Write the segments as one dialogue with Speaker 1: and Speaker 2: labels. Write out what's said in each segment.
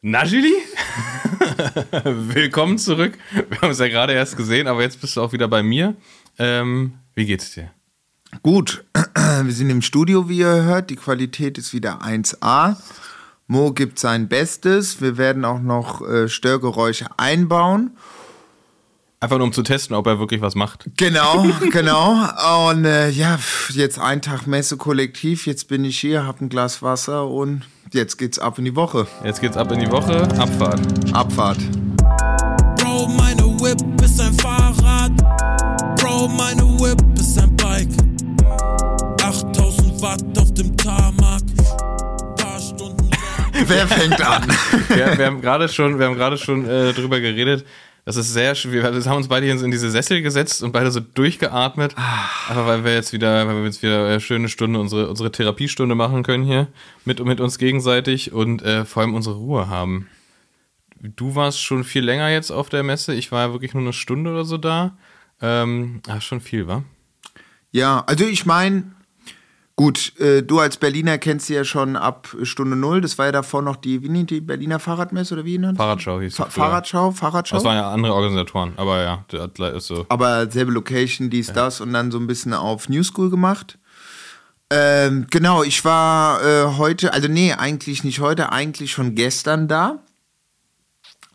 Speaker 1: Na, Julie? Willkommen zurück. Wir haben es ja gerade erst gesehen, aber jetzt bist du auch wieder bei mir. Ähm, wie geht's dir?
Speaker 2: Gut, wir sind im Studio, wie ihr hört. Die Qualität ist wieder 1A. Mo gibt sein Bestes. Wir werden auch noch äh, Störgeräusche einbauen.
Speaker 1: Einfach nur um zu testen, ob er wirklich was macht.
Speaker 2: Genau, genau. Und äh, ja, jetzt ein Tag Messe kollektiv. Jetzt bin ich hier, hab ein Glas Wasser und jetzt geht's ab in die Woche.
Speaker 1: Jetzt geht's ab in die Woche. Abfahrt.
Speaker 2: Abfahrt.
Speaker 3: Bro, meine Whip ist ein Fahrrad. Bro, meine Whip ist ein Bike. 8000 Watt auf dem Tarmac. Paar Stunden.
Speaker 2: Wer fängt an?
Speaker 1: wir, wir haben gerade schon, wir haben gerade schon äh, drüber geredet. Das ist sehr schwer. Wir haben uns beide hier in diese Sessel gesetzt und beide so durchgeatmet. Aber weil wir jetzt wieder, weil wir jetzt wieder eine schöne Stunde, unsere, unsere Therapiestunde machen können hier mit, mit uns gegenseitig und äh, vor allem unsere Ruhe haben. Du warst schon viel länger jetzt auf der Messe. Ich war ja wirklich nur eine Stunde oder so da. Ähm, ach, schon viel, wa?
Speaker 2: Ja, also ich meine, gut, äh, du als Berliner kennst sie ja schon ab Stunde Null. Das war ja davor noch die, wie nennt die Berliner Fahrradmesse oder wie nennt
Speaker 1: Fahrradschau hieß
Speaker 2: Fa. Fahrradschau, Fahrradschau.
Speaker 1: Das waren ja andere Organisatoren, aber ja, das ist so.
Speaker 2: aber selbe Location, dies, das und dann so ein bisschen auf New School gemacht. Ähm, genau, ich war äh, heute, also nee, eigentlich nicht heute, eigentlich schon gestern da.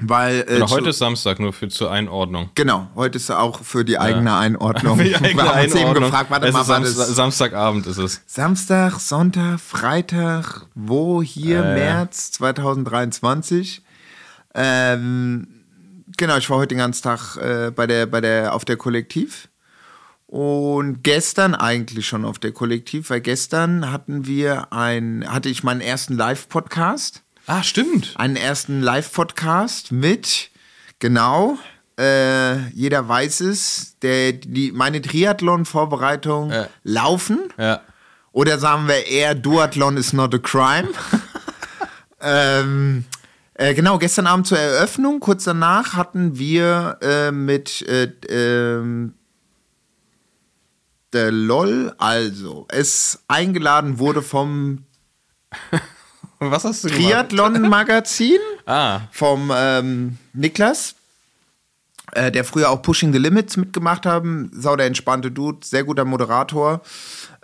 Speaker 2: Weil äh,
Speaker 1: Genau,
Speaker 2: zu-
Speaker 1: heute ist Samstag, nur für zur Einordnung.
Speaker 2: Genau, heute ist auch für die eigene Einordnung.
Speaker 1: Für die eigene
Speaker 2: Wir haben uns eben gefragt, warte
Speaker 1: es
Speaker 2: mal,
Speaker 1: ist
Speaker 2: war
Speaker 1: Samstag,
Speaker 2: das
Speaker 1: Samstagabend ist es.
Speaker 2: Samstag, Sonntag, Freitag, wo hier,
Speaker 1: Äh.
Speaker 2: März 2023. Ähm, genau, ich war heute den ganzen Tag äh, bei der, bei der, auf der Kollektiv. Und gestern eigentlich schon auf der Kollektiv, weil gestern hatten wir ein, hatte ich meinen ersten Live-Podcast
Speaker 1: Ah, stimmt.
Speaker 2: einen ersten Live-Podcast mit, genau, äh, jeder weiß es, der, die, meine Triathlon-Vorbereitung
Speaker 1: Ja.
Speaker 2: laufen.
Speaker 1: Ja.
Speaker 2: Oder sagen wir eher, Duathlon is not a crime. ähm, äh, genau, gestern Abend zur Eröffnung, kurz danach hatten wir äh, mit äh, ähm, der LOL, also es eingeladen wurde vom
Speaker 1: Was hast du?
Speaker 2: Triathlon-Magazin
Speaker 1: Ah,
Speaker 2: vom ähm, Niklas, äh, der früher auch Pushing the Limits mitgemacht haben. Sau der entspannte Dude, sehr guter Moderator.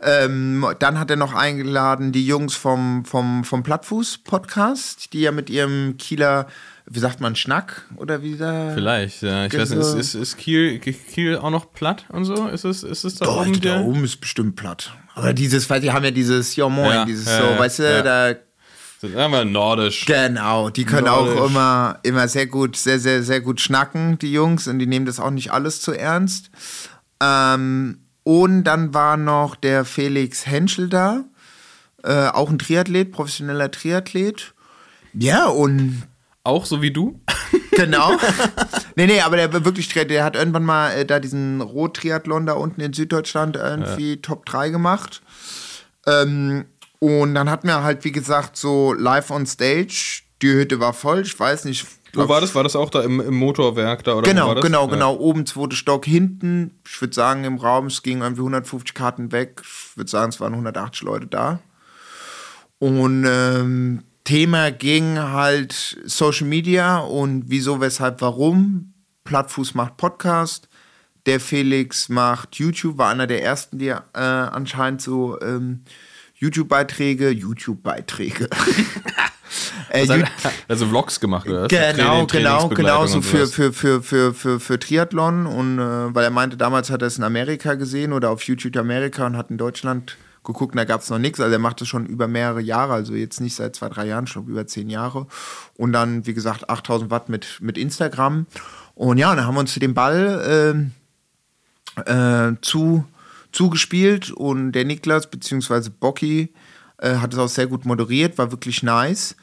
Speaker 2: Ähm, dann hat er noch eingeladen die Jungs vom, vom, vom Plattfuß-Podcast, die ja mit ihrem Kieler, wie sagt man, Schnack oder wie da?
Speaker 1: vielleicht. Ja. Ich weiß nicht, ist, ist, ist Kiel, Kiel auch noch platt und so? Ist es, ist es da
Speaker 2: Doch,
Speaker 1: oben?
Speaker 2: da
Speaker 1: der-
Speaker 2: oben ist bestimmt platt. Aber dieses, weil die haben ja dieses, ja moin,
Speaker 1: Ja,
Speaker 2: dieses
Speaker 1: ja,
Speaker 2: so, weißt du,
Speaker 1: ja.
Speaker 2: da
Speaker 1: Sagen wir nordisch.
Speaker 2: Genau, die können
Speaker 1: Nordisch.
Speaker 2: auch immer, immer sehr gut, sehr, sehr, sehr gut schnacken, die Jungs, und die nehmen das auch nicht alles zu ernst. Ähm, und dann war noch der Felix Henschel da, äh, auch ein Triathlet, professioneller Triathlet. Ja, und
Speaker 1: Auch so wie du?
Speaker 2: genau. nee, nee, aber der wirklich, Triathlet, der hat irgendwann mal äh, da diesen Rot-Triathlon da unten in Süddeutschland irgendwie Top 3 gemacht. Ähm, und dann hatten wir halt, wie gesagt, so live on stage. Die Hütte war voll, ich weiß nicht.
Speaker 1: Wo war das? War das auch da im, im Motorwerk da? Oder
Speaker 2: Genau, genau,
Speaker 1: Ja.
Speaker 2: genau. Oben zweite Stock, hinten, ich würde sagen, im Raum, es gingen irgendwie 150 Karten weg. Ich würde sagen, es waren 180 Leute da. Und ähm, Thema ging halt Social Media und wieso, weshalb, warum. Plattfuß macht Podcast. Der Felix macht YouTube, war einer der ersten, die äh, anscheinend so ähm, YouTube-Beiträge, YouTube-Beiträge. äh,
Speaker 1: Also, also Vlogs gemacht, oder?
Speaker 2: Genau,
Speaker 1: Training-
Speaker 2: genau, genau, so für, für, für, für, für, für Triathlon und äh, weil er meinte, damals hat er es in Amerika gesehen oder auf YouTube Amerika und hat in Deutschland geguckt, da gab es noch nichts. Also er macht das schon über mehrere Jahre, also jetzt nicht seit zwei, drei Jahren, schon über zehn Jahre. Und dann, wie gesagt, 8000 Watt mit, mit Instagram. Und ja, dann haben wir uns den Ball äh, äh, zu, zugespielt und der Niklas beziehungsweise Bocky äh, hat es auch sehr gut moderiert, war wirklich nice.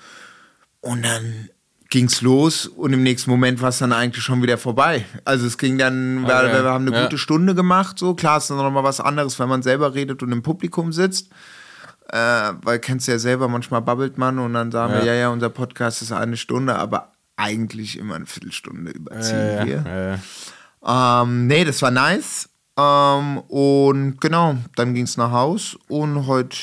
Speaker 2: Und dann ging's los und im nächsten Moment war es dann eigentlich schon wieder vorbei. Also es ging dann, wir,
Speaker 1: Okay,
Speaker 2: wir haben eine
Speaker 1: ja.
Speaker 2: gute Stunde gemacht, so klar ist dann noch mal was anderes, wenn man selber redet und im Publikum sitzt. Äh, weil kennst du ja selber, manchmal babbelt man und dann sagen wir,
Speaker 1: Ja.
Speaker 2: ja, ja, unser Podcast ist eine Stunde, aber eigentlich immer eine Viertelstunde überziehen
Speaker 1: Ja, ja,
Speaker 2: wir.
Speaker 1: ja, ja.
Speaker 2: Ähm, nee, das war nice. Ähm, und genau, dann ging es nach Haus und heute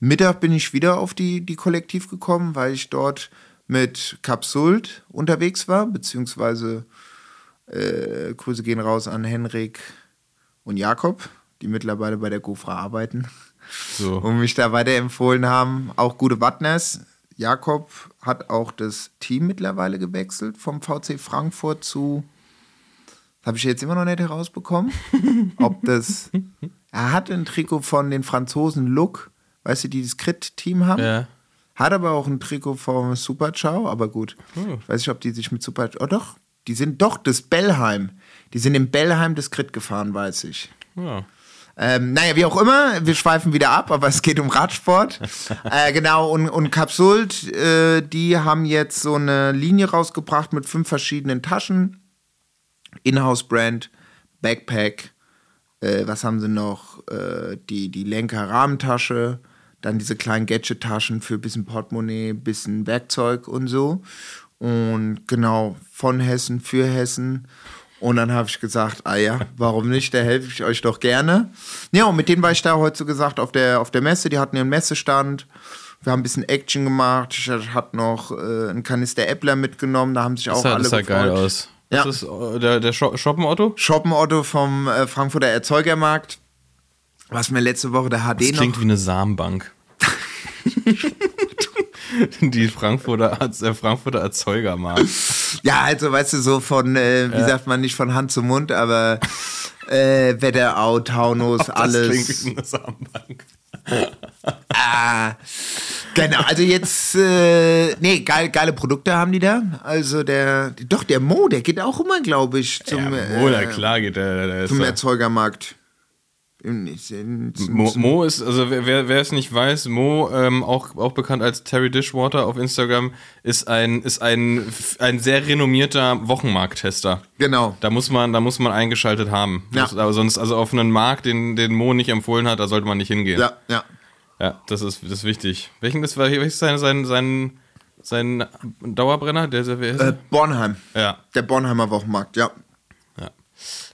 Speaker 2: Mittag bin ich wieder auf die, die Kollektiv gekommen, weil ich dort mit Capsult unterwegs war, beziehungsweise äh, Grüße gehen raus an Henrik und Jakob, die mittlerweile bei der GoFra arbeiten
Speaker 1: So.
Speaker 2: und mich da weiterempfohlen haben. Auch gute Wattners. Jakob hat auch das Team mittlerweile gewechselt vom VC Frankfurt zu. Habe ich jetzt immer noch nicht herausbekommen. Ob das. Er hatte ein Trikot von den Franzosen Look, weißt du, die das Crit-Team haben.
Speaker 1: Ja.
Speaker 2: Hat aber auch ein Trikot vom Super Ciao, aber gut.
Speaker 1: Hm.
Speaker 2: Ich weiß nicht, ob die sich mit Super. Oh doch, die sind doch das Bellheim. Die sind im Bellheim das Crit gefahren, weiß ich.
Speaker 1: Ja.
Speaker 2: Ähm, naja, wie auch immer, wir schweifen wieder ab, aber es geht um Radsport. äh, genau, und, und Capsult, äh, die haben jetzt so eine Linie rausgebracht mit fünf verschiedenen Taschen. Inhouse-Brand, Backpack, äh, was haben sie noch? Äh, die, die Lenker-Rahmentasche, dann diese kleinen Gadget-Taschen für ein bisschen Portemonnaie, bisschen Werkzeug und so. Und genau, von Hessen für Hessen. Und dann habe ich gesagt, ah ja, warum nicht? Da helfe ich euch doch gerne. Ja, und mit denen war ich da heute so gesagt auf der, auf der Messe. Die hatten ihren Messestand. Wir haben ein bisschen Action gemacht. Ich hatte noch äh, einen Kanister Äppler mitgenommen. Da haben sich
Speaker 1: Das
Speaker 2: auch alle
Speaker 1: das sah
Speaker 2: gefreut.
Speaker 1: geil aus.
Speaker 2: Ja.
Speaker 1: Das ist äh, der, der Shoppen-Otto?
Speaker 2: Shoppen-Otto vom äh, Frankfurter Erzeugermarkt. Was mir letzte Woche der HD
Speaker 1: Das
Speaker 2: noch.
Speaker 1: klingt wie eine Samenbank. Die Frankfurter, der Frankfurter Erzeugermarkt.
Speaker 2: Ja, also weißt du, so von, äh, wie sagt man, nicht von Hand zu Mund, aber äh, Wetterau, Taunus,
Speaker 1: Das
Speaker 2: alles.
Speaker 1: klingt wie eine Samenbank.
Speaker 2: Ah, genau, also jetzt, äh, nee, geil, geile Produkte haben die da. Also der, doch, der Mo, der geht auch immer, glaube ich, zum,
Speaker 1: ja, Mo,
Speaker 2: äh,
Speaker 1: klar geht der. der
Speaker 2: zum Erzeugermarkt.
Speaker 1: Mo, Mo ist, also wer, wer es nicht weiß, Mo, ähm, auch, auch bekannt als Terry Dishwater auf Instagram, ist ein, ist ein, ein sehr renommierter Wochenmarkttester.
Speaker 2: Genau.
Speaker 1: Da muss man, da muss man eingeschaltet haben.
Speaker 2: Ja.
Speaker 1: Muss, aber sonst, also auf einen Markt, den, den Mo nicht empfohlen hat, da sollte man nicht hingehen.
Speaker 2: Ja, ja.
Speaker 1: Ja, das ist, das ist wichtig. Welchen ist, welches sein, sein, sein, sein Dauerbrenner? Der, der,
Speaker 2: Äh? Bornheim.
Speaker 1: ja.
Speaker 2: Der Bornheimer Wochenmarkt, ja.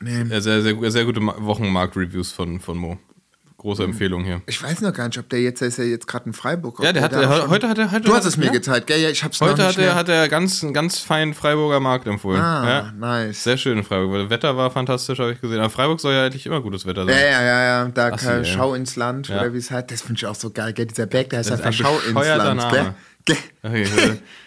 Speaker 2: Nee.
Speaker 1: Sehr, sehr, sehr gute Ma- Wochenmarkt-Reviews von, von Mo. Große Empfehlung hier.
Speaker 2: Ich weiß noch gar nicht, ob der jetzt, der ist ja jetzt gerade in Freiburg.
Speaker 1: Ja, der hat, der,
Speaker 2: schon-
Speaker 1: heute hat er. Heute
Speaker 2: Du
Speaker 1: hat
Speaker 2: hast es mir
Speaker 1: ja?
Speaker 2: gezeigt, gell? Ja, ich hab's noch
Speaker 1: Heute
Speaker 2: nicht
Speaker 1: hat er,
Speaker 2: mehr.
Speaker 1: hat er ganz, einen ganz feinen Freiburger Markt empfohlen.
Speaker 2: Ah,
Speaker 1: ja.
Speaker 2: nice.
Speaker 1: Sehr schön in Freiburg. weil Das Wetter war fantastisch, habe ich gesehen. Aber Freiburg soll ja eigentlich immer gutes Wetter sein.
Speaker 2: Ja, ja, ja, ja. Da
Speaker 1: Assi,
Speaker 2: kann. Schau ins Land,
Speaker 1: Ja.
Speaker 2: oder wie es heißt. Das finde ich auch so geil, gell? Dieser Berg, der heißt einfach
Speaker 1: ein
Speaker 2: Schau ins Land, gell? gell?
Speaker 1: Okay,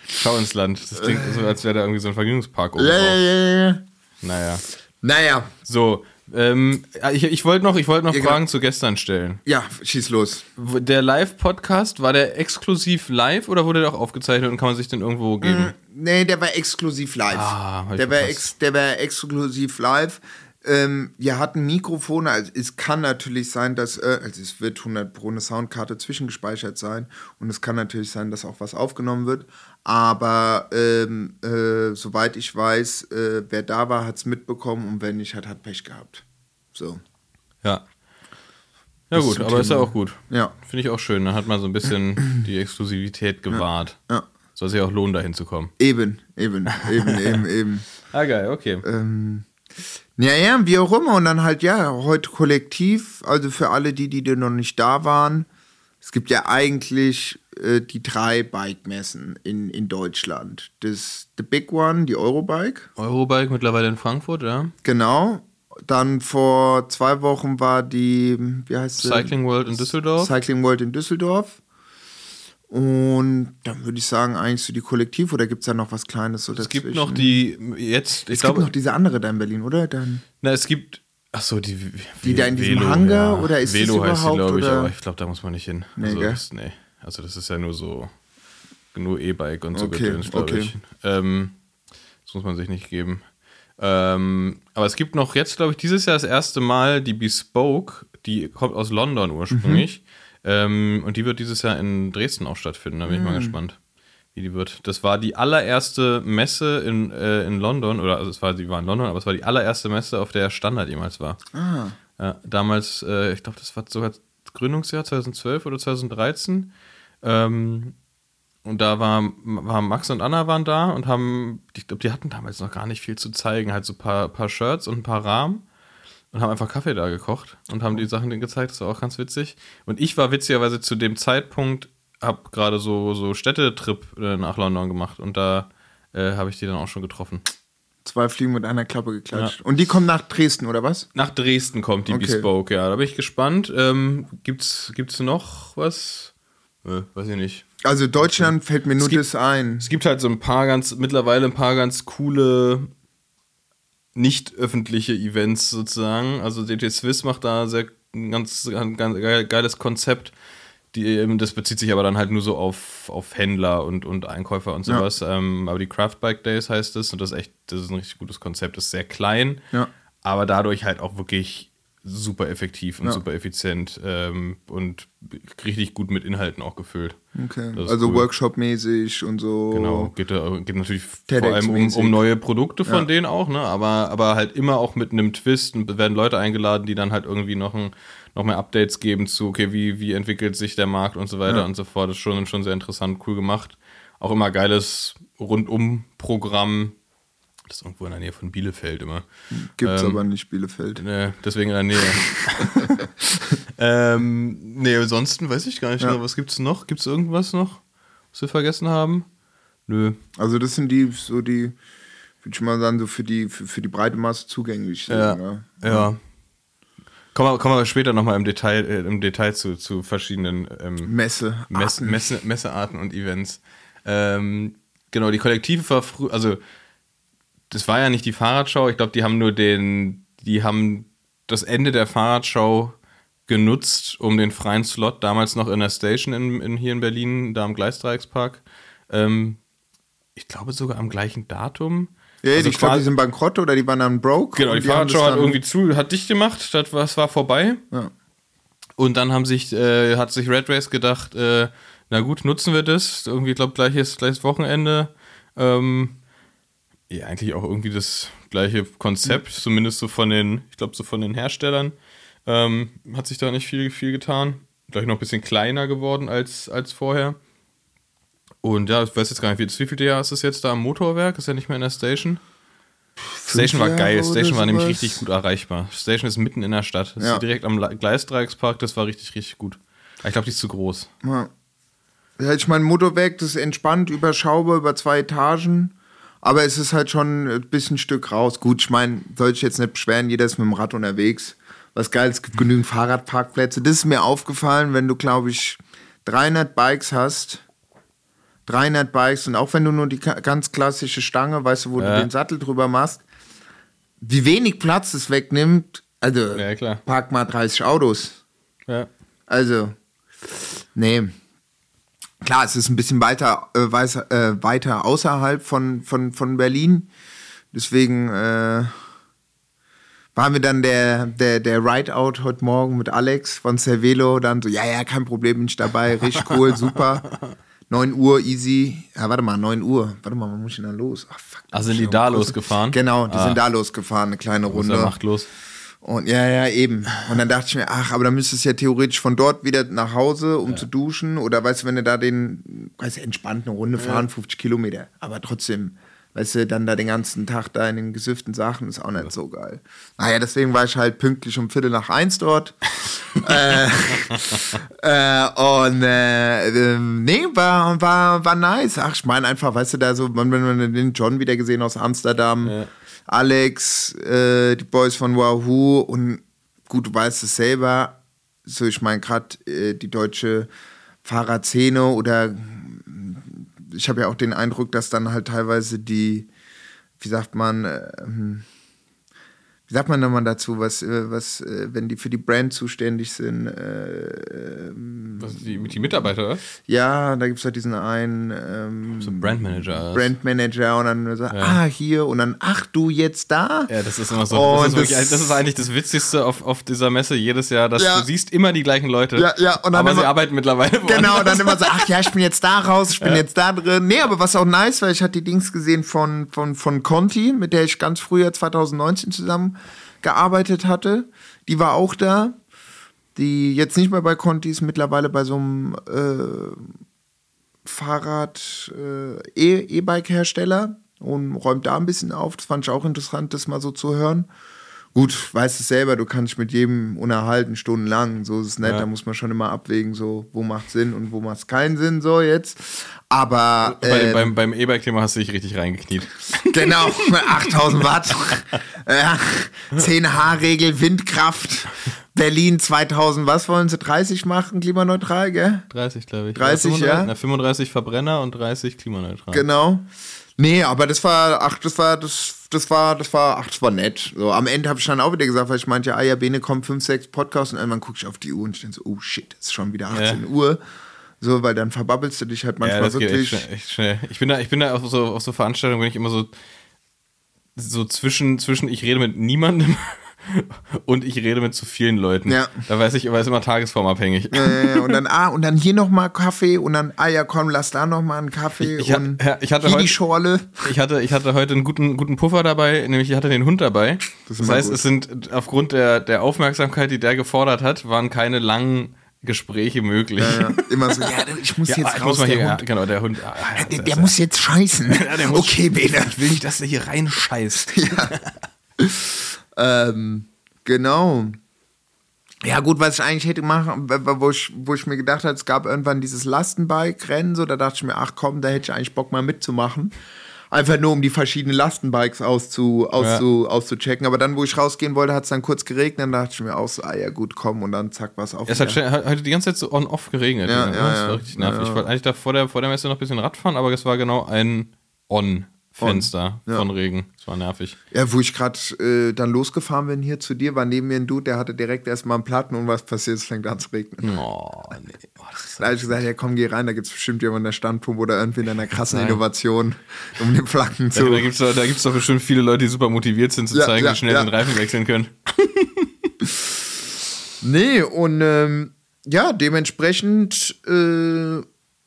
Speaker 1: schau ins Land. Das klingt so, als wäre da irgendwie so ein Vergnügungspark oben
Speaker 2: Ja, ja, ja, ja.
Speaker 1: Naja.
Speaker 2: Naja,
Speaker 1: So, ähm, ich, ich wollte noch, ich wollte noch
Speaker 2: Ja,
Speaker 1: Fragen
Speaker 2: genau.
Speaker 1: zu gestern stellen.
Speaker 2: ja, schieß los.
Speaker 1: Der Live-Podcast, war der exklusiv live oder wurde der auch aufgezeichnet und kann man sich den irgendwo geben?
Speaker 2: Nee, der war exklusiv live.
Speaker 1: Ah,
Speaker 2: der, war ex, der war exklusiv live. Ähm, wir hatten Mikrofone, also es kann natürlich sein, dass, äh, also es wird 100 pro eine Soundkarte zwischengespeichert sein und es kann natürlich sein, dass auch was aufgenommen wird, aber ähm, äh, soweit ich weiß, äh, wer da war, hat es mitbekommen und wer nicht hat, hat Pech gehabt. So,
Speaker 1: Ja. Ja gut, aber ist ja
Speaker 2: Thema.
Speaker 1: auch gut.
Speaker 2: ja,
Speaker 1: Finde ich auch schön. Dann hat man so ein bisschen die Exklusivität gewahrt.
Speaker 2: ja,
Speaker 1: Soll sich auch lohnen, da hinzukommen.
Speaker 2: eben, eben, eben, eben, eben.
Speaker 1: Ah, geil, okay.
Speaker 2: Ähm, ja, ja, wie auch immer. Und dann halt, ja, heute kollektiv, also für alle die, die noch nicht da waren. Es gibt ja eigentlich äh, die drei Bike-Messen in, in Deutschland. Das The Big One, die Eurobike,
Speaker 1: Eurobike mittlerweile in Frankfurt, ja.
Speaker 2: genau. Dann vor zwei Wochen war die, wie heißt sie?
Speaker 1: Cycling World in Düsseldorf.
Speaker 2: Cycling World in Düsseldorf. Und dann würde ich sagen, eigentlich so die Kollektiv, oder gibt es da noch was Kleines? So
Speaker 1: Es gibt noch die, jetzt, ich
Speaker 2: Es
Speaker 1: glaube,
Speaker 2: gibt noch diese andere da in Berlin, oder? Dann
Speaker 1: na, es gibt, ach so, die,
Speaker 2: Die da in diesem Hangar, oder ist das
Speaker 1: Velo heißt die,
Speaker 2: überhaupt,
Speaker 1: glaube ich, aber ich glaube, da muss man nicht hin.
Speaker 2: Nee,
Speaker 1: also, das, nee, also das ist ja nur so, nur E-Bike und so
Speaker 2: Okay,
Speaker 1: Gedöns, glaube
Speaker 2: okay.
Speaker 1: ich. Ähm, das muss man sich nicht geben. Ähm, aber es gibt noch jetzt, glaube ich, dieses Jahr das erste Mal die Bespoke, die kommt aus London ursprünglich.
Speaker 2: Mhm.
Speaker 1: Ähm, und die wird dieses Jahr in Dresden auch stattfinden. Da bin
Speaker 2: Mhm.
Speaker 1: ich mal gespannt, wie die wird. Das war die allererste Messe in, äh, in London, oder also es war, die war in London, aber es war die allererste Messe, auf der Standard jemals war.
Speaker 2: Ah.
Speaker 1: Ja, damals, äh, ich glaube, das war sogar Gründungsjahr 2012 oder 2013. Ähm, und da war, war Max und Anna waren da und haben, ich glaube, die hatten damals noch gar nicht viel zu zeigen, halt so ein paar, paar Shirts und ein paar Rahmen und haben einfach Kaffee da gekocht und haben die Sachen denen gezeigt, das war auch ganz witzig. Und ich war witzigerweise zu dem Zeitpunkt habe gerade so, so Städtetrip äh, nach London gemacht und da äh, habe ich die dann auch schon getroffen.
Speaker 2: Zwei Fliegen mit einer Klappe geklatscht. Und die kommen nach Dresden, oder was?
Speaker 1: Nach Dresden kommt die
Speaker 2: Okay.
Speaker 1: Bespoke, ja. Da bin ich gespannt. Ähm, gibt's, gibt's noch was? Äh, weiß ich nicht.
Speaker 2: Also Deutschland fällt mir nur
Speaker 1: gibt-
Speaker 2: das ein.
Speaker 1: Es gibt halt so ein paar ganz, mittlerweile ein paar ganz coole, nicht öffentliche Events sozusagen. Also DT Swiss macht da sehr ein ganz, ein ganz geil- geiles Konzept. Die, ähm, das bezieht sich aber dann halt nur so auf, auf Händler und, und Einkäufer und
Speaker 2: Ja.
Speaker 1: sowas. Ähm, aber die Craft Bike Days heißt es und das ist echt, das ist ein richtig gutes Konzept. Das ist sehr klein,
Speaker 2: Ja.
Speaker 1: aber dadurch halt auch wirklich super effektiv und
Speaker 2: Ja.
Speaker 1: super effizient ähm, und richtig gut mit Inhalten auch gefüllt.
Speaker 2: Okay. Also
Speaker 1: cool.
Speaker 2: Workshop-mäßig und so.
Speaker 1: Genau, geht, geht natürlich vor allem um, um neue Produkte von
Speaker 2: Ja.
Speaker 1: denen auch, ne? Aber, aber halt immer auch mit einem Twist und werden Leute eingeladen, die dann halt irgendwie noch, ein, noch mehr Updates geben zu, okay, wie, wie entwickelt sich der Markt und so weiter
Speaker 2: Ja.
Speaker 1: und so fort. Das ist schon, schon sehr interessant, cool gemacht. Auch immer geiles Rundum-Programm. Das ist irgendwo in der Nähe von Bielefeld immer.
Speaker 2: Gibt's
Speaker 1: Ähm,
Speaker 2: aber nicht Bielefeld.
Speaker 1: Äh, deswegen in der Nähe. ähm, nee, ansonsten weiß ich gar nicht.
Speaker 2: Ja.
Speaker 1: mehr. Was gibt's noch? Gibt's irgendwas noch, was wir vergessen haben? Nö.
Speaker 2: Also das sind die, so die, würde ich mal sagen, so für die, für, für die breite Masse zugänglich sind.
Speaker 1: Ja.
Speaker 2: ne?
Speaker 1: Ja. Kommen wir, kommen wir später nochmal im Detail, äh, im Detail zu, zu verschiedenen ähm,
Speaker 2: Messe.
Speaker 1: Mess. Messe, Messearten und Events. Ähm, genau, die Kollektive war früh, also das war ja nicht die Fahrradschau, ich glaube, die haben nur den, die haben das Ende der Fahrradschau genutzt, um den freien Slot damals noch in der Station in, in, hier in Berlin, da am Gleisdreieckspark. Ähm, ich glaube sogar am gleichen Datum.
Speaker 2: Ja,
Speaker 1: Also
Speaker 2: ich glaube, die sind bankrott oder die waren dann broke.
Speaker 1: Genau, die Fahrradschau hat irgendwie zu, hat dicht gemacht, das war, das war vorbei.
Speaker 2: Ja.
Speaker 1: Und dann haben sich, äh, hat sich Red Race gedacht, äh, na gut, nutzen wir das. Irgendwie, ich glaube, gleiches, gleiches Wochenende. Ähm, ja, eigentlich auch irgendwie das gleiche Konzept, zumindest so von den, ich glaube, so von den Herstellern. Ähm, hat sich da nicht viel, viel getan. Gleich noch ein bisschen kleiner geworden als, als vorher. Und ja, ich weiß jetzt gar nicht, wie, wie viel Jahr ist es jetzt da am Motorwerk? Ist ja nicht mehr in der Station. Station war geil. Station war nämlich richtig gut erreichbar. Station ist mitten in der Stadt. Das
Speaker 2: Ja.
Speaker 1: ist direkt am Le- Gleisdreieckspark. Das war richtig, richtig gut. Aber Ich glaube, die ist zu groß.
Speaker 2: Ja. Ja, ich meine, Motorwerk, das ist entspannt, überschaubar, über zwei Etagen. Aber es ist halt schon ein bisschen Stück raus. Gut, ich meine, soll ich jetzt nicht beschweren, jeder ist mit dem Rad unterwegs. Was geil, es gibt genügend Fahrradparkplätze. Das ist mir aufgefallen, wenn du, glaube ich, 300 Bikes hast. 300 Bikes und auch wenn du nur die ganz klassische Stange, weißt du, wo
Speaker 1: Ja.
Speaker 2: du den Sattel drüber machst, wie wenig Platz es wegnimmt. Also,
Speaker 1: Ja, klar.
Speaker 2: park mal 30 Autos.
Speaker 1: Ja.
Speaker 2: Also, nee. Klar, es ist ein bisschen weiter, äh, weiter, äh, weiter außerhalb von, von, von Berlin. Deswegen äh, waren wir dann der, der, der Rideout heute Morgen mit Alex von Cervelo. Dann so, ja, ja, kein Problem, bin ich dabei. Richtig cool, super. 9 Uhr, easy. Ja, warte mal, 9 Uhr. Warte mal, wann muss ich denn da los? Ach, fuck.
Speaker 1: Ach, sind die da losgefahren?
Speaker 2: Genau, die
Speaker 1: Ah.
Speaker 2: sind da losgefahren, eine kleine Runde.
Speaker 1: ja machtlos.
Speaker 2: Und ja, ja, eben. Und dann dachte ich mir, ach, aber dann müsstest du ja theoretisch von dort wieder nach Hause, um zu duschen. Oder weißt du, wenn du da den, weißt du, entspannt eine Runde fahren, 50 Kilometer. Aber trotzdem, weißt du, dann da den ganzen Tag da in den gesüfften Sachen ist auch nicht so geil. Naja, deswegen war ich halt pünktlich um Viertel nach eins dort. äh, äh, und äh, ähm, nee, war, war, war nice. Ach, ich meine einfach, weißt du, da so, wenn man den John wieder gesehen aus Amsterdam,
Speaker 1: Ja.
Speaker 2: Alex, äh, die Boys von Wahoo und gut, du weißt es selber, so ich meine gerade äh, die deutsche Fahrradszene oder ich habe ja auch den Eindruck, dass dann halt teilweise die, wie sagt man, äh, wie sagt man nochmal dazu, was, äh, was, äh, wenn die für die Brand zuständig sind, äh, ähm,
Speaker 1: Was, die, die Mitarbeiter,
Speaker 2: ja, da gibt es halt diesen einen ähm,
Speaker 1: So ein Brandmanager.
Speaker 2: Brandmanager und dann so, ah, hier und dann, ach, du jetzt da?
Speaker 1: Ja, das ist immer so. Das, ist
Speaker 2: das-
Speaker 1: wirklich, das ist eigentlich das Witzigste auf, auf dieser Messe jedes Jahr, dass
Speaker 2: Ja.
Speaker 1: du siehst immer die gleichen Leute.
Speaker 2: Ja, ja, und dann
Speaker 1: aber sie
Speaker 2: immer-
Speaker 1: arbeiten mittlerweile
Speaker 2: Genau,
Speaker 1: woanders.
Speaker 2: dann immer so, ach ja, ich bin jetzt da raus, ich bin jetzt da drin. Nee, aber was auch nice, weil ich hatte die Dings gesehen von, von, von Conti, mit der ich ganz früher 2019 zusammen gearbeitet hatte. Die war auch da. Die jetzt nicht mehr bei Conti ist, mittlerweile bei so einem äh, Fahrrad äh, E- und räumt da ein bisschen auf. Das fand ich auch interessant, das mal so zu hören. Gut, weißt es selber, du kannst mit jedem unterhalten, stundenlang. So ist es nett,
Speaker 1: Ja.
Speaker 2: da muss man schon immer abwägen, so, wo macht Sinn und wo macht es keinen Sinn, so jetzt. Aber
Speaker 1: Bei,
Speaker 2: äh,
Speaker 1: beim beim E-Bike-Thema hast du dich richtig reingekniet.
Speaker 2: Genau, 8000 Watt. ja, 10H-Regel, Windkraft. Berlin 2000, was wollen sie? 30 machen, klimaneutral, gell?
Speaker 1: 30, glaube ich.
Speaker 2: 30,
Speaker 1: Oder 35?
Speaker 2: ja.
Speaker 1: Na, 35 Verbrenner und 30 klimaneutral.
Speaker 2: Genau. Nee, aber das war, ach, das war, das, das war, das war, ach, das war nett. So, am Ende habe ich dann auch wieder gesagt, weil ich meinte, ja, ja, Bene kommen 5, 6 Podcasts und irgendwann gucke ich auf die Uhr und ich denke so, oh shit, es ist schon wieder 18 Uhr. So, weil dann verbabbelst du dich halt
Speaker 1: Ja,
Speaker 2: manchmal
Speaker 1: geht
Speaker 2: wirklich.
Speaker 1: echt schnell, echt schnell. Ich bin da, ich bin da auf so, auf so Veranstaltungen, bin ich immer so, so zwischen, zwischen ich rede mit niemandem und ich rede mit zu vielen Leuten.
Speaker 2: Ja.
Speaker 1: Da weiß ich, aber ist immer tagesformabhängig.
Speaker 2: Äh, und dann, ah, und dann hier nochmal Kaffee und dann, ah ja, komm, lass da nochmal einen Kaffee
Speaker 1: Ich- ich
Speaker 2: und
Speaker 1: hat- ja, ich hatte
Speaker 2: hier
Speaker 1: heute-
Speaker 2: die Schorle.
Speaker 1: Ich hatte, ich hatte heute einen guten, guten Puffer dabei, nämlich ich hatte den Hund dabei.
Speaker 2: Das
Speaker 1: Das, heißt,
Speaker 2: gut.
Speaker 1: es sind aufgrund der, der Aufmerksamkeit, die der gefordert hat, waren keine langen Gespräche möglich.
Speaker 2: Ja, immer so, ja, ich muss
Speaker 1: Ja,
Speaker 2: jetzt raus,
Speaker 1: muss
Speaker 2: der
Speaker 1: hier, ja,
Speaker 2: Hund.
Speaker 1: genau, der Hund. ah, ja,
Speaker 2: Der, der muss jetzt scheißen.
Speaker 1: der muss-
Speaker 2: okay, Bene.
Speaker 1: Ich will nicht, dass der hier reinscheißt.
Speaker 2: Ähm, genau. Ja, gut, was ich eigentlich hätte machen, wo ich, wo ich mir gedacht habe, es gab irgendwann dieses Lastenbike-Rennen, so, da dachte ich mir, ach komm, da hätte ich eigentlich Bock mal mitzumachen. Einfach nur, um die verschiedenen Lastenbikes auszu, auszu, auszuchecken. Aber dann, wo ich rausgehen wollte, hat es dann kurz geregnet. Dann dachte ich mir auch so, ah ja, gut, komm. Und dann zack, was auf.
Speaker 1: Es hat heute die ganze Zeit so on-off geregnet.
Speaker 2: Ja, ja,
Speaker 1: das
Speaker 2: ja.
Speaker 1: war richtig nervig.
Speaker 2: Ja, ja.
Speaker 1: Ich wollte eigentlich da vor der, vor der Messe noch ein bisschen Radfahren, aber es war genau ein On-Fenster
Speaker 2: Ja.
Speaker 1: von Regen. Das war nervig.
Speaker 2: Ja, wo ich gerade äh, dann losgefahren bin hier zu dir, war neben mir ein Dude, der hatte direkt erstmal einen Platten und was passiert, es fängt an zu regnen.
Speaker 1: Oh, nee. Oh,
Speaker 2: Da habe ich gesagt, ja komm, geh rein, da gibt es bestimmt jemanden an der Standpumpe oder irgendwie in einer krassen
Speaker 1: Nein.
Speaker 2: Innovation, um den Flacken
Speaker 1: Da,
Speaker 2: zu...
Speaker 1: da gibt es doch, da gibt's doch bestimmt viele Leute, die super motiviert sind, zu
Speaker 2: Ja,
Speaker 1: zeigen,
Speaker 2: ja,
Speaker 1: wie schnell
Speaker 2: ja.
Speaker 1: sie den Reifen wechseln können.
Speaker 2: Nee, und ähm, ja, dementsprechend äh,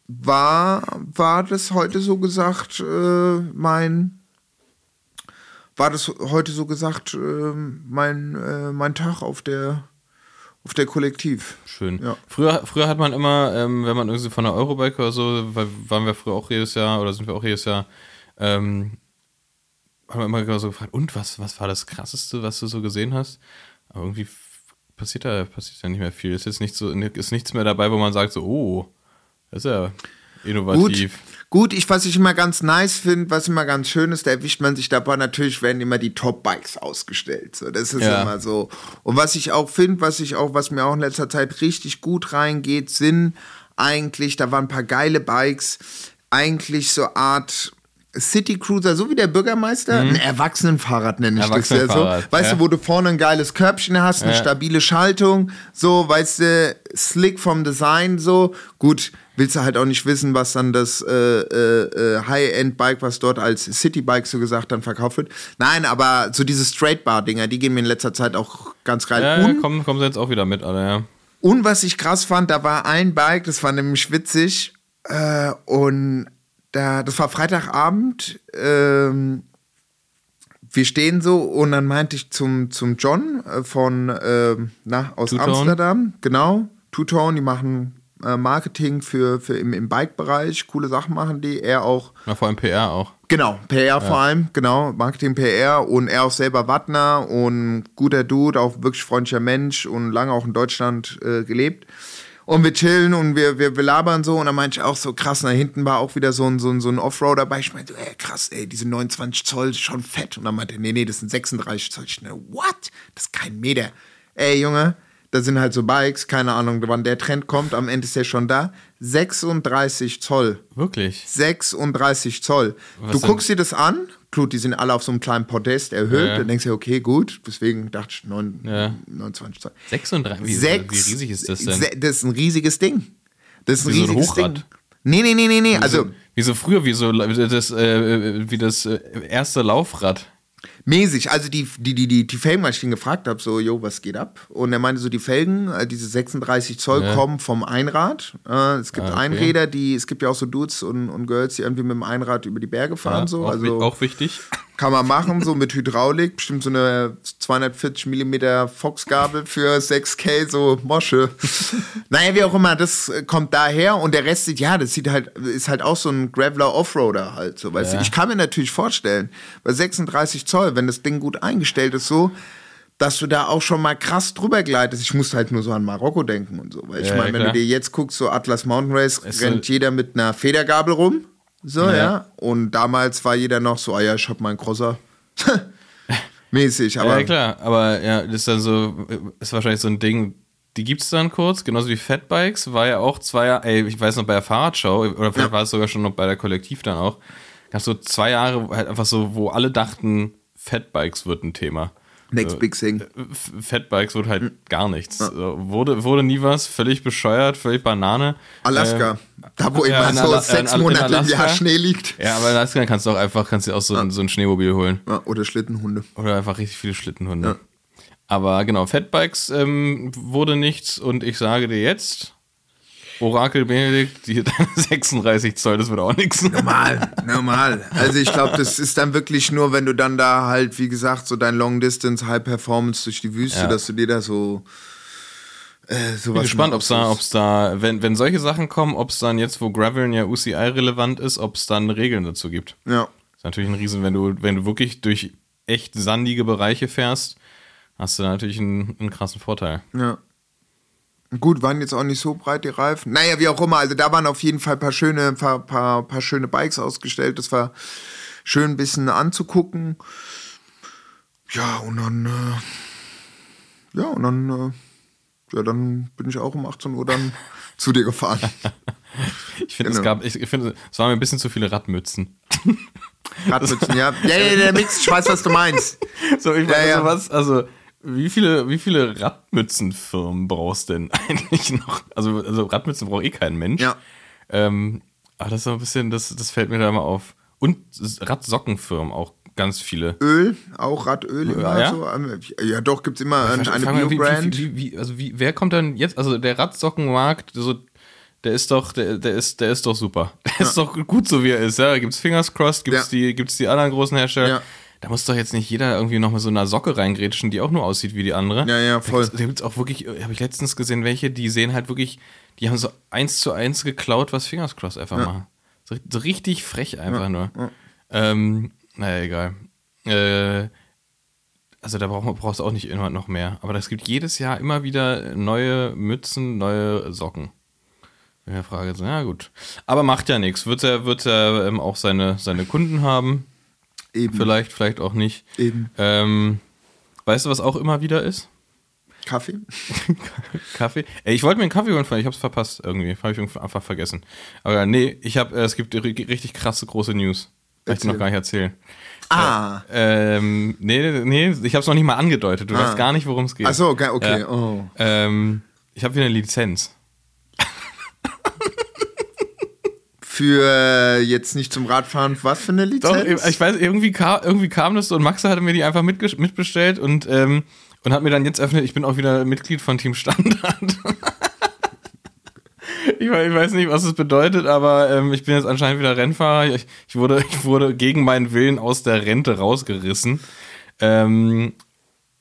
Speaker 2: war, war das heute so gesagt äh, mein... War das heute so gesagt äh, mein, äh, mein Tag auf der, auf der Kollektiv?
Speaker 1: Schön.
Speaker 2: Ja.
Speaker 1: Früher, früher hat man immer, ähm, wenn man irgendwie von der Eurobike oder so, weil waren wir früher auch jedes Jahr oder sind wir auch jedes Jahr, ähm, haben wir immer so gefragt, und was, was war das krasseste, was du so gesehen hast? Aber irgendwie passiert da, passiert da nicht mehr viel. Ist jetzt nicht so, ist nichts mehr dabei, wo man sagt so, oh, das ist ja
Speaker 2: Gut,
Speaker 1: innovativ.
Speaker 2: gut ich, was ich immer ganz nice finde, was immer ganz schön ist, da erwischt man sich dabei, natürlich werden immer die Top-Bikes ausgestellt. So, das ist
Speaker 1: Ja.
Speaker 2: immer so. Und was ich auch finde, was ich auch, was mir auch in letzter Zeit richtig gut reingeht, sind eigentlich, da waren ein paar geile Bikes, eigentlich so Art City Cruiser, so wie der Bürgermeister, ein Erwachsenenfahrrad nenne ich das ja so. Weißt
Speaker 1: ja.
Speaker 2: du, wo du vorne ein geiles Körbchen hast, eine
Speaker 1: Ja.
Speaker 2: stabile Schaltung, so, weißt du, slick vom Design, so. Gut, willst du halt auch nicht wissen, was dann das äh, äh, äh, High-End-Bike, was dort als City-Bike so gesagt dann verkauft wird. Nein, aber so diese Straight-Bar-Dinger, die gehen mir in letzter Zeit auch ganz geil.
Speaker 1: Ja,
Speaker 2: Und,
Speaker 1: kommen, kommen sie jetzt auch wieder mit, alle, ja.
Speaker 2: und was ich krass fand, da war ein Bike, das war nämlich witzig, äh, und da, das war Freitagabend, ähm, wir stehen so und dann meinte ich zum, zum John äh, von, ähm, na, aus
Speaker 1: Two-Tone?
Speaker 2: Amsterdam, genau, Two-Tone, die machen äh, Marketing für, für im, im Bike-Bereich, coole Sachen machen die, er auch
Speaker 1: Na, vor allem PR auch.
Speaker 2: Genau, PR vor allem, genau, Marketing PR und er auch selber Wattner und guter Dude, auch wirklich freundlicher Mensch und lange auch in Deutschland äh, gelebt. Und wir chillen und wir, wir, wir labern so und dann meinte ich auch so krass, da hinten war auch wieder so ein, so ein, so ein Offroader dabei. Ich meinte, ey, krass, ey, diese 29 Zoll ist schon fett. Und dann meinte er, nee, nee, das sind 36 Zoll. Ich dachte, what? Das ist kein Meter. Ey, Junge, da sind halt so Bikes, keine Ahnung, wann der Trend kommt, am Ende ist der schon da. 36 Zoll.
Speaker 1: Wirklich.
Speaker 2: 36 Zoll.
Speaker 1: Was
Speaker 2: du
Speaker 1: denn?
Speaker 2: guckst dir das an, gut, die sind alle auf so einem kleinen Podest erhöht,
Speaker 1: Ja.
Speaker 2: dann denkst du, okay, gut, deswegen dachte ich 9,
Speaker 1: Ja.
Speaker 2: 29 Zoll.
Speaker 1: 36, wie,
Speaker 2: Sechs-
Speaker 1: wie riesig ist das denn?
Speaker 2: Das ist ein riesiges Ding. Das ist ein
Speaker 1: Wie so ein
Speaker 2: riesiges
Speaker 1: Hochrad?
Speaker 2: Ding. Nee, nee, nee, nee, nee. Also
Speaker 1: so, wie so früher, wie so wie das, äh, wie das äh, erste Laufrad.
Speaker 2: Mäßig. Also die, die, die, die, die Felgen, als ich ihn gefragt habe, so, jo, was geht ab? Und er meinte so, die Felgen, äh, diese 36 Zoll
Speaker 1: Ja.
Speaker 2: kommen vom Einrad. Äh, es gibt
Speaker 1: Ah, okay.
Speaker 2: Einräder, die, es gibt ja auch so Dudes und, und Girls, die irgendwie mit dem Einrad über die Berge fahren.
Speaker 1: Ja,
Speaker 2: so.
Speaker 1: auch,
Speaker 2: also,
Speaker 1: auch wichtig.
Speaker 2: Kann man machen, so mit Hydraulik, bestimmt so eine 240 Millimeter Fox-Gabel für 6K, so Mosche. naja, wie auch immer, das äh, kommt daher und der Rest sieht, ja, das sieht halt, ist halt auch so ein Graveler Offroader halt, so, weißt
Speaker 1: Ja.
Speaker 2: du. Ich kann mir natürlich vorstellen, bei 36 Zoll, wenn das Ding gut eingestellt ist, so, dass du da auch schon mal krass drüber gleitest. Ich musste halt nur so an Marokko denken und so. Weil ich
Speaker 1: Ja,
Speaker 2: meine, wenn
Speaker 1: klar.
Speaker 2: du dir jetzt guckst, so Atlas Mountain Race,
Speaker 1: Es
Speaker 2: rennt jeder mit einer Federgabel rum. So, ja.
Speaker 1: Ja.
Speaker 2: Und damals war jeder noch so, ah ja, ich hab meinen Crosser. Mäßig, aber
Speaker 1: ja, klar, aber ja, das ist dann so, ist wahrscheinlich so ein Ding, die gibt's dann kurz, genauso wie Fatbikes, war ja auch zwei Jahre, ey, ich weiß noch bei der Fahrradschau, oder vielleicht
Speaker 2: Ja.
Speaker 1: war es sogar schon noch bei der Kollektiv dann auch, gab so zwei Jahre halt einfach so, wo alle dachten, Fatbikes wird ein Thema.
Speaker 2: Next big thing.
Speaker 1: F- Fatbikes wurde halt
Speaker 2: Hm.
Speaker 1: gar nichts. So, wurde, wurde nie was, völlig bescheuert, völlig Banane.
Speaker 2: Alaska, da wo
Speaker 1: Äh, ja,
Speaker 2: immer so
Speaker 1: Ala-
Speaker 2: sechs
Speaker 1: in- in
Speaker 2: Monate im Jahr. Schnee liegt.
Speaker 1: Äh, ja, aber in Alaska kannst du auch einfach, kannst du auch so, ein, so ein Schneemobil holen.
Speaker 2: Ja, oder Schlittenhunde.
Speaker 1: Oder einfach richtig viele Schlittenhunde.
Speaker 2: Ja.
Speaker 1: Aber genau, Fatbikes ähm, wurde nichts und ich sage dir jetzt, Orakel Benedikt, die 36 Zoll, das wird auch nichts.
Speaker 2: Normal, normal. Also ich glaube, das ist dann wirklich nur, wenn du dann da halt, wie gesagt, so dein Long Distance High Performance durch die Wüste,
Speaker 1: Ja.
Speaker 2: dass du dir da so äh, sowas
Speaker 1: Ich bin gespannt, ob es da, ob's da, wenn, wenn solche Sachen kommen, ob es dann jetzt, wo Graveln ja UCI relevant ist, ob es dann Regeln dazu gibt.
Speaker 2: Ja.
Speaker 1: ist natürlich ein Riesen, wenn du, wenn du wirklich durch echt sandige Bereiche fährst, hast du natürlich einen, einen krassen Vorteil.
Speaker 2: Ja. Gut, waren jetzt auch nicht so breit die Reifen. Naja, wie auch immer. Also da waren auf jeden Fall ein paar schöne, paar, paar, paar schöne Bikes ausgestellt. Das war schön ein bisschen anzugucken. Ja, und dann, äh, ja, und dann, äh, ja, dann bin ich auch um 18 Uhr dann zu dir gefahren.
Speaker 1: Ich finde, es
Speaker 2: Genau.
Speaker 1: gab, ich, ich finde, es waren mir ein bisschen zu viele Radmützen.
Speaker 2: Radmützen, ja. Ja, ja, der Mix, ich weiß, was du meinst.
Speaker 1: So, ich
Speaker 2: Ja,
Speaker 1: meine,
Speaker 2: ja.
Speaker 1: sowas, also, wie viele, wie viele Radmützenfirmen brauchst du denn eigentlich noch? Also, also Radmützen braucht eh kein Mensch.
Speaker 2: Ja.
Speaker 1: Ähm, aber das ist so ein bisschen, das, das fällt mir da immer auf. Und Radsockenfirmen auch ganz viele.
Speaker 2: Öl, auch Radöl immer
Speaker 1: Ja?
Speaker 2: so. ähm, Ja, doch, gibt's immer ein, eine
Speaker 1: wie-
Speaker 2: Bio-Brand.
Speaker 1: Wie, wie, wie, also wie, wer kommt dann jetzt? Also der Radsockenmarkt, so, der ist doch, der, der ist, der ist doch super. Der ist doch gut so wie er ist. Ja, gibt's Fingers crossed, gibt's
Speaker 2: Ja.
Speaker 1: die, gibt's die anderen großen Hersteller.
Speaker 2: Ja.
Speaker 1: Da muss doch jetzt nicht jeder irgendwie noch mit so einer Socke reingrätschen, die auch nur aussieht wie die andere.
Speaker 2: Ja, ja, voll.
Speaker 1: Da da gibt's auch wirklich, habe ich letztens gesehen, welche, die sehen halt wirklich, die haben so eins zu eins geklaut, was Fingers crossed einfach machen. So, so richtig frech einfach nur. Ähm, naja, egal. Äh, also da brauch, brauchst du auch nicht immer noch mehr. Aber es gibt jedes Jahr immer wieder neue Mützen, neue Socken. Ich mir frage na gut. Aber macht ja nichts. Wird er, wird er ähm, auch seine, seine Kunden haben?
Speaker 2: Eben.
Speaker 1: Vielleicht, vielleicht auch nicht.
Speaker 2: Eben.
Speaker 1: Ähm, weißt du, was auch immer wieder ist?
Speaker 2: Kaffee?
Speaker 1: Kaffee. Ey, ich wollte mir einen Kaffee holen, ich hab's verpasst irgendwie. Habe ich irgendwie einfach vergessen. Aber nee, ich habe, es gibt ri- richtig krasse große News. Kann ich dir noch gar nicht erzählen.
Speaker 2: Ah.
Speaker 1: Ähm, nee, nee, ich habe es noch nicht mal angedeutet. Du
Speaker 2: Ah.
Speaker 1: weißt gar nicht, worum es geht.
Speaker 2: Ach so, okay. okay.
Speaker 1: Ja.
Speaker 2: Oh.
Speaker 1: Ähm, ich habe wieder eine Lizenz.
Speaker 2: Für jetzt nicht zum Radfahren, was für eine
Speaker 1: Doch,
Speaker 2: Lizenz?
Speaker 1: ich weiß, irgendwie kam, irgendwie kam das so und Max hatte mir die einfach mitbestellt und, ähm, und hat mir dann jetzt öffnet, ich bin auch wieder Mitglied von Team Standard. ich, weiß, ich weiß nicht, was es bedeutet, aber ähm, ich bin jetzt anscheinend wieder Rennfahrer. Ich, ich, wurde, ich wurde gegen meinen Willen aus der Rente rausgerissen. Ähm,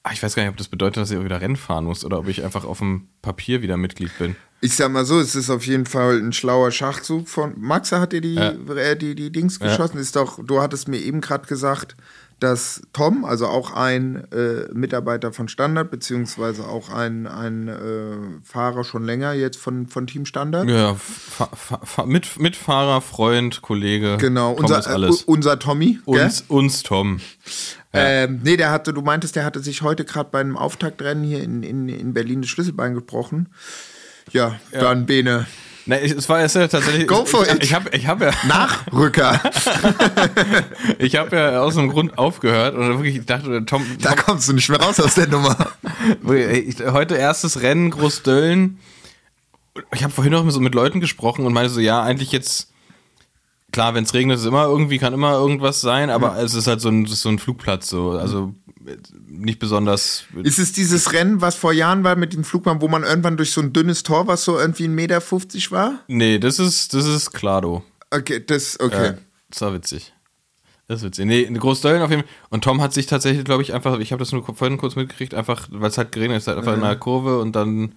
Speaker 1: ah, ich weiß gar nicht, ob das bedeutet, dass ich auch wieder Rennen fahren muss oder ob ich einfach auf dem Papier wieder Mitglied bin.
Speaker 2: Ich sag mal so, es ist auf jeden Fall ein schlauer Schachzug von Max hat dir die,
Speaker 1: Ja.
Speaker 2: äh, die, die Dings geschossen. Ist doch, du hattest mir eben gerade gesagt, dass Tom, also auch ein äh, Mitarbeiter von Standard, beziehungsweise auch ein, ein äh, Fahrer schon länger jetzt von, von Team Standard.
Speaker 1: Ja, fa mit, Mitfahrer, Freund, Kollege.
Speaker 2: Genau,
Speaker 1: Tom
Speaker 2: unser,
Speaker 1: alles.
Speaker 2: Äh, unser Tommy. gell?
Speaker 1: uns, uns Tom.
Speaker 2: Ähm, nee, der hatte, du meintest, der hatte sich heute gerade bei einem Auftaktrennen hier in, in, in Berlin das Schlüsselbein gebrochen. Ja, dann Bene.
Speaker 1: Ne, ich- es war ja tatsächlich.
Speaker 2: Go for
Speaker 1: ich,
Speaker 2: it.
Speaker 1: Ich habe ich hab ja,
Speaker 2: Nachrücker.
Speaker 1: ich hab ja aus einem Grund aufgehört und wirklich ich dachte, Tom,
Speaker 2: da kommst du nicht mehr raus aus der Nummer.
Speaker 1: heute erstes Rennen, Großdöllen. Ich habe vorhin noch mit, so mit Leuten gesprochen und meinte so, ja, eigentlich jetzt, klar, wenn es regnet, ist immer irgendwie, kann immer irgendwas sein, aber es ist halt so ein, so ein Flugplatz, so, also äh, nicht besonders.
Speaker 2: Ist es dieses Rennen, was vor Jahren war mit dem Flugbahn, wo man irgendwann durch so ein dünnes Tor, was so irgendwie 1,50 Meter war?
Speaker 1: Nee, das ist, das ist Klado.
Speaker 2: Okay, das, okay.
Speaker 1: Ja, das war witzig. Das ist witzig. Nee, in Großdöllen auf jeden Fall. Und Tom hat sich tatsächlich, glaube ich, einfach, ich habe das nur vorhin kurz mitgekriegt, einfach, weil es halt geregnet ist, halt einfach in einer Kurve und dann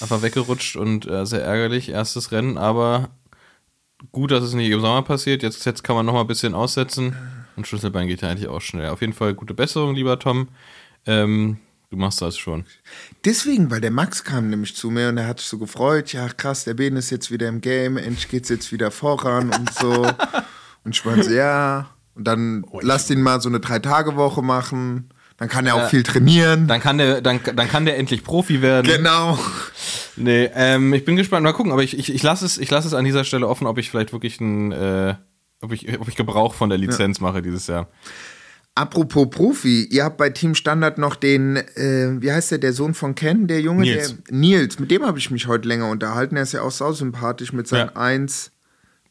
Speaker 1: einfach weggerutscht und äh, sehr ärgerlich. Erstes Rennen, aber gut, dass es nicht im Sommer passiert. Jetzt, jetzt kann man noch mal ein bisschen aussetzen. Und Schlüsselbein geht ja eigentlich auch schnell. Auf jeden Fall gute Besserung, lieber Tom. Ähm, du machst das schon.
Speaker 2: Deswegen, weil der Max kam nämlich zu mir und er hat sich so gefreut, ja krass, der Ben ist jetzt wieder im Game, endlich geht's jetzt wieder voran und so. und ich meinte, so, ja. Und dann lass ihn mal so eine Drei-Tage-Woche machen. Dann kann er auch
Speaker 1: Ja.
Speaker 2: viel trainieren.
Speaker 1: Dann kann der, dann, dann kann der endlich Profi werden.
Speaker 2: genau.
Speaker 1: Nee, ähm, ich bin gespannt. Mal gucken, aber ich, ich, ich lasse es, ich lasse es an dieser Stelle offen, ob ich vielleicht wirklich ein, äh, ob ich, ob ich Gebrauch von der Lizenz mache dieses Jahr.
Speaker 2: Apropos Profi, ihr habt bei Team Standard noch den, äh, wie heißt der, der Sohn von Ken, der Junge?
Speaker 1: Nils.
Speaker 2: Der, Nils, mit dem habe ich mich heute länger unterhalten. Er ist ja auch sausympathisch mit seinen
Speaker 1: Ja.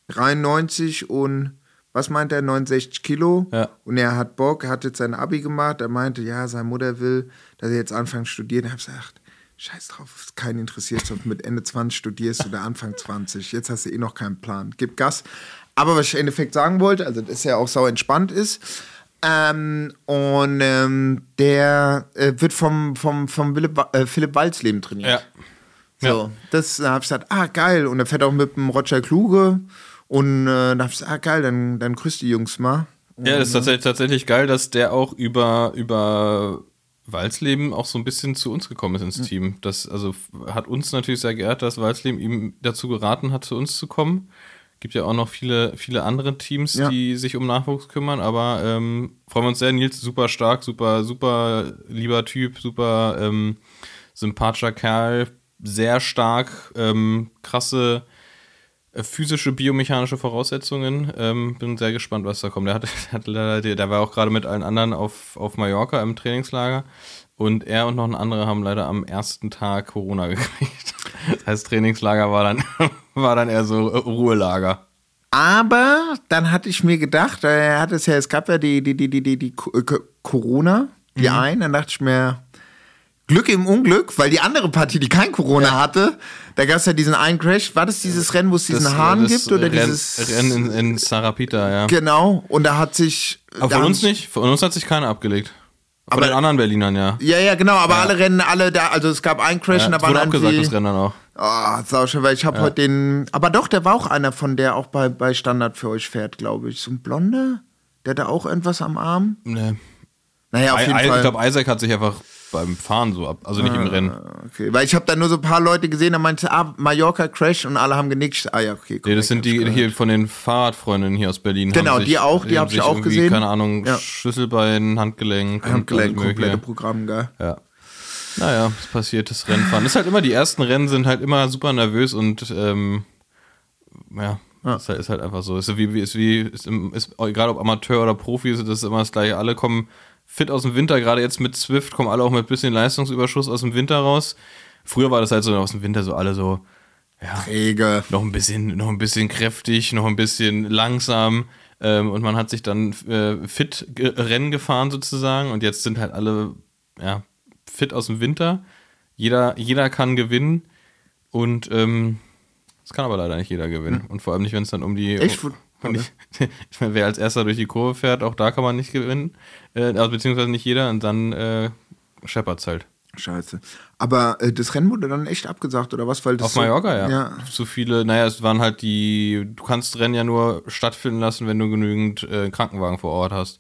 Speaker 2: 1,93 und was meint er, 69 Kilo.
Speaker 1: Ja.
Speaker 2: Und er hat Bock, er hat jetzt sein Abi gemacht. Er meinte, ja, seine Mutter will, dass er jetzt anfängt zu studieren. Ich habe gesagt, scheiß drauf, ist keinen interessiert, ob du mit Ende 20 studierst oder Anfang 20. Jetzt hast du eh noch keinen Plan. Gib Gas. Aber was ich im Endeffekt sagen wollte, also dass er auch sau entspannt ist. Ähm, und ähm, der äh, wird vom, vom, vom Philipp, äh, Philipp Walzleben trainiert.
Speaker 1: Ja.
Speaker 2: So, das da habe ich gesagt, ah, geil. Und er fährt auch mit dem Roger Kluge. Und äh, da ich gesagt, ah, geil, dann, dann grüß die Jungs mal.
Speaker 1: Ja, das ist tatsächlich, tatsächlich geil, dass der auch über, über Walsleben auch so ein bisschen zu uns gekommen ist ins Team. Das also hat uns natürlich sehr geehrt, dass Walsleben ihm dazu geraten hat, zu uns zu kommen. Gibt ja auch noch viele, viele andere Teams,
Speaker 2: Ja.
Speaker 1: die sich um Nachwuchs kümmern, aber ähm, freuen wir uns sehr. Nils, super stark, super, super lieber Typ, super ähm, sympathischer Kerl, sehr stark, ähm, krasse äh, physische, biomechanische Voraussetzungen. Ähm, bin sehr gespannt, was da kommt. Der, hat, der, hat der, war auch gerade mit allen anderen auf, auf Mallorca im Trainingslager. Und er und noch ein anderer haben leider am ersten Tag Corona gekriegt. Das heißt, Trainingslager war dann, war dann eher so äh, Ruhelager.
Speaker 2: Aber dann hatte ich mir gedacht, äh, er hat es ja, es gab ja die, die, die, die, die, die Co- äh, Co- Corona, die einen, dann dachte ich mir, Glück im Unglück, weil die andere Partie, die kein Corona hatte, da gab es ja diesen einen Crash. War das dieses Rennen, wo es diesen
Speaker 1: Das, äh,
Speaker 2: Hahn
Speaker 1: das
Speaker 2: gibt? Oder
Speaker 1: Renn,
Speaker 2: dieses.
Speaker 1: Rennen in, in Sarapita, ja.
Speaker 2: Genau, und da hat sich.
Speaker 1: Aber von uns nicht. Von uns hat sich keiner abgelegt. Von
Speaker 2: Aber-
Speaker 1: den anderen Berlinern, ja.
Speaker 2: Ja, ja, genau, aber alle Rennen, alle da, also es gab einen Crash
Speaker 1: ja
Speaker 2: und da waren
Speaker 1: wurde abgesagt, das Rennen dann auch.
Speaker 2: Oh, sauschön, weil ich habe heute den. Aber doch, der war auch einer von der auch bei, bei Standard für euch fährt, glaube ich. So ein Blonder? Der hat da auch irgendwas am Arm?
Speaker 1: Nee.
Speaker 2: Naja, auf
Speaker 1: I-
Speaker 2: jeden
Speaker 1: I-
Speaker 2: Fall.
Speaker 1: Ich glaube, Isaac hat sich einfach beim Fahren so ab, also nicht im Rennen.
Speaker 2: okay, weil ich habe da nur so ein paar Leute gesehen, da meinte, ah, Mallorca Crash und alle haben genickt. Ah ja, okay.
Speaker 1: Nee,
Speaker 2: korrekt,
Speaker 1: das sind die
Speaker 2: gehört.
Speaker 1: hier von den Fahrradfreundinnen hier aus Berlin.
Speaker 2: Genau,
Speaker 1: sich,
Speaker 2: die auch, die
Speaker 1: haben
Speaker 2: hab ich auch gesehen.
Speaker 1: Keine Ahnung,
Speaker 2: Ja.
Speaker 1: Schlüsselbein, Handgelenk.
Speaker 2: Handgelenk, komplette. Programm, gell?
Speaker 1: Ja. Naja, es passiert, das Rennfahren. Ist halt immer, die ersten Rennen sind halt immer super nervös und ähm, ja, Ist, halt, ist halt einfach so. Ist wie, ist wie ist, im- ist, egal ob Amateur oder Profi, ist das immer das gleiche. Alle kommen fit aus dem Winter, gerade jetzt mit Swift kommen alle auch mit bisschen Leistungsüberschuss aus dem Winter raus. Früher war das halt so aus dem Winter so alle so, ja,
Speaker 2: Träge.
Speaker 1: noch ein bisschen, noch ein bisschen kräftig, noch ein bisschen langsam. Ähm, und man hat sich dann äh, fit ge Rennen gefahren sozusagen. Und jetzt sind halt alle ja, fit aus dem Winter. Jeder, jeder kann gewinnen. Und ähm, das kann aber leider nicht jeder gewinnen. Und vor allem nicht, wenn es dann um die.
Speaker 2: Echt?
Speaker 1: Um die ich meine, wer als erster durch die Kurve fährt, auch da kann man nicht gewinnen. Äh, also beziehungsweise nicht jeder. Und dann äh, scheppert's halt.
Speaker 2: Scheiße. Aber äh, das Rennen wurde dann echt abgesagt, oder was? Weil das
Speaker 1: Auf
Speaker 2: so-
Speaker 1: Mallorca, ja.
Speaker 2: ja.
Speaker 1: Zu viele, naja, es waren halt die, du kannst Rennen ja nur stattfinden lassen, wenn du genügend äh, Krankenwagen vor Ort hast.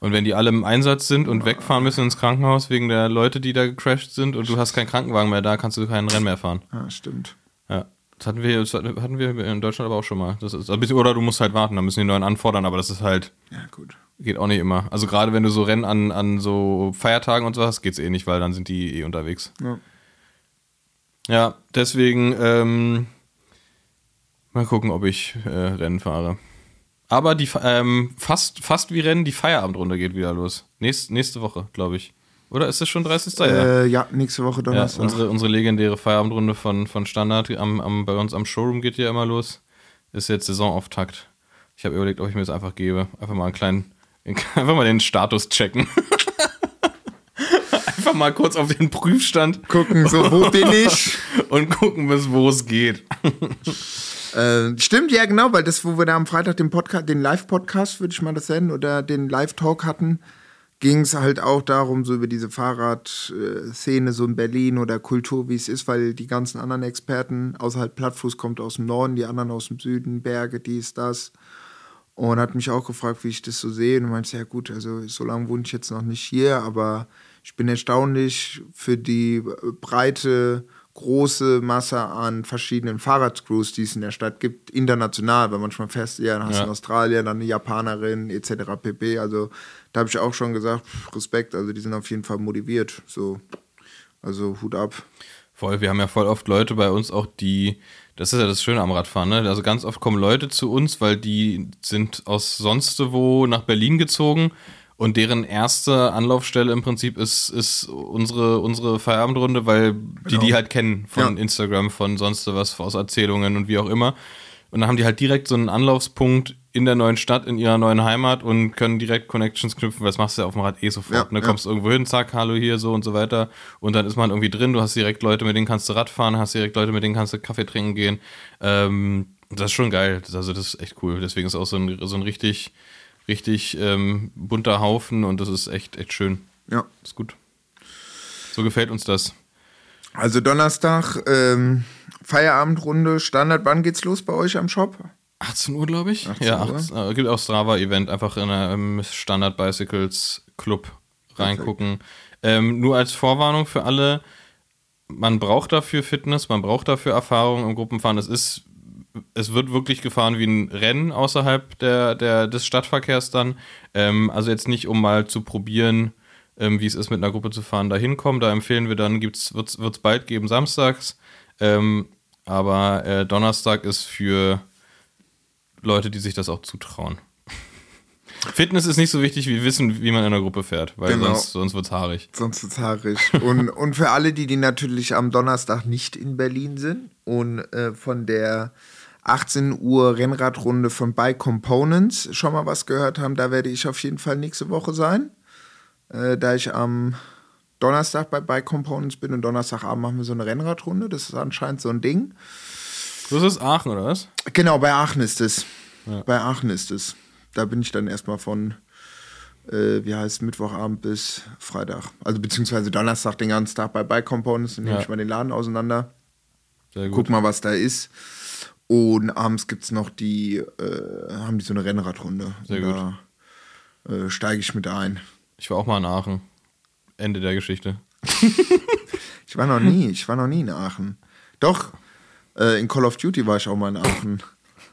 Speaker 1: Und wenn die alle im Einsatz sind und wegfahren müssen ins Krankenhaus wegen der Leute, die da gecrashed sind und du hast keinen Krankenwagen mehr da, kannst du kein Rennen mehr fahren.
Speaker 2: Ja, stimmt.
Speaker 1: Ja. Das hatten wir, das hatten wir in Deutschland aber auch schon mal. Das ist, oder du musst halt warten, dann müssen die neuen anfordern, aber das ist halt,
Speaker 2: Ja, gut.
Speaker 1: geht auch nicht immer. Also gerade wenn du so Rennen an, an so Feiertagen und so hast, geht's eh nicht, weil dann sind die eh unterwegs.
Speaker 2: Ja.
Speaker 1: Ja, deswegen ähm, mal gucken, ob ich äh, Rennen fahre. Aber die ähm, fast, fast wie Rennen, die Feierabendrunde geht wieder los. Nächst, nächste Woche, glaube ich. Oder ist es schon 30. Ja.
Speaker 2: Äh, ja, nächste Woche
Speaker 1: ja,
Speaker 2: Donnerstag.
Speaker 1: unsere, unsere legendäre Feierabendrunde von, von Standard am, am, bei uns am Showroom geht ja immer los. Ist jetzt Saisonauftakt. Ich habe überlegt, ob ich mir das einfach gebe. Einfach mal einen kleinen, einfach mal den Status checken. einfach mal kurz auf den Prüfstand
Speaker 2: Gucken, so, wo bin ich?
Speaker 1: und gucken, bis wo es geht.
Speaker 2: Äh, stimmt, ja, genau, weil das, wo wir da am Freitag den Podcast, den Live-Podcast, würde ich mal das nennen, oder den Live-Talk hatten, ging es halt auch darum, so über diese Fahrradszene so in Berlin oder Kultur, wie es ist, weil die ganzen anderen Experten, außerhalb Plattfuß kommt aus dem Norden, die anderen aus dem Süden, Berge, dies, das. Und hat mich auch gefragt, wie ich das so sehe. Und meinte, ja gut, also so lange wohne ich jetzt noch nicht hier, aber ich bin erstaunlich für die breite, große Masse an verschiedenen Fahrradcrews, die es in der Stadt gibt, international, weil manchmal fährst du ja, dann hast du
Speaker 1: Ja.
Speaker 2: in Australien, dann eine Japanerin etc. pp. Also da habe ich auch schon gesagt, Respekt, also die sind auf jeden Fall motiviert. So, also Hut ab.
Speaker 1: Voll, wir haben ja voll oft Leute bei uns auch, die, das ist ja das Schöne am Radfahren, ne? Also ganz oft kommen Leute zu uns, weil die sind aus sonst wo nach Berlin gezogen und deren erste Anlaufstelle im Prinzip ist, ist unsere, unsere Feierabendrunde, weil die die halt kennen von
Speaker 2: Ja.
Speaker 1: Instagram, von sonst was, aus Erzählungen und wie auch immer. Und dann haben die halt direkt so einen Anlaufspunkt in der neuen Stadt, in ihrer neuen Heimat und können direkt Connections knüpfen, weil das machst du ja auf dem Rad eh sofort.
Speaker 2: Ja,
Speaker 1: ne?
Speaker 2: ja.
Speaker 1: Kommst irgendwo hin, zack, hallo hier, so und so weiter. Und dann ist man irgendwie drin, du hast direkt Leute, mit denen kannst du Rad fahren, hast direkt Leute, mit denen kannst du Kaffee trinken gehen. Ähm, das ist schon geil. Das, also das ist echt cool. Deswegen ist auch so ein, so ein richtig, richtig ähm, bunter Haufen und das ist echt, echt schön.
Speaker 2: Ja.
Speaker 1: Ist gut. So gefällt uns das.
Speaker 2: Also Donnerstag, ähm, Feierabendrunde, Standard. Wann geht's los bei euch am Shop?
Speaker 1: 18 Uhr, glaube ich.
Speaker 2: 18
Speaker 1: ja,
Speaker 2: Uhr.
Speaker 1: 18, äh, gibt auch Strava-Event, einfach in einem Standard Bicycles Club reingucken. Ähm, nur als Vorwarnung für alle, man braucht dafür Fitness, man braucht dafür Erfahrung im Gruppenfahren. Es ist, es wird wirklich gefahren wie ein Rennen außerhalb der, der, des Stadtverkehrs dann. Ähm, also jetzt nicht, um mal zu probieren, ähm, wie es ist, mit einer Gruppe zu fahren, da hinkommen. Da empfehlen wir dann, wird es bald geben, samstags. Ähm, aber äh, Donnerstag ist für Leute, die sich das auch zutrauen. Fitness ist nicht so wichtig wie Wissen, wie man in einer Gruppe fährt, weil
Speaker 2: Genau.
Speaker 1: sonst, sonst wird es haarig.
Speaker 2: Sonst ist haarig. und, und für alle, die, die natürlich am Donnerstag nicht in Berlin sind und äh, von der 18 Uhr Rennradrunde von Bike Components schon mal was gehört haben, da werde ich auf jeden Fall nächste Woche sein. Äh, da ich am Donnerstag bei Bike Components bin und Donnerstagabend machen wir so eine Rennradrunde. Das ist anscheinend so ein Ding.
Speaker 1: Das ist Aachen, oder was?
Speaker 2: Genau, bei Aachen ist es. Bei Aachen ist es. Da bin ich dann erstmal von, äh, wie heißt Mittwochabend bis Freitag. Also beziehungsweise Donnerstag den ganzen Tag bei Bike Components. Dann nehme
Speaker 1: Ja.
Speaker 2: ich mal den Laden auseinander.
Speaker 1: Sehr gut.
Speaker 2: Guck mal, was da ist. Und abends gibt es noch die, äh, haben die so eine Rennradrunde.
Speaker 1: Sehr
Speaker 2: Und Da äh, steige ich mit ein.
Speaker 1: Ich war auch mal in Aachen. Ende der Geschichte.
Speaker 2: Ich war noch nie, ich war noch nie in Aachen. Doch, äh, in Call of Duty war ich auch mal in Aachen.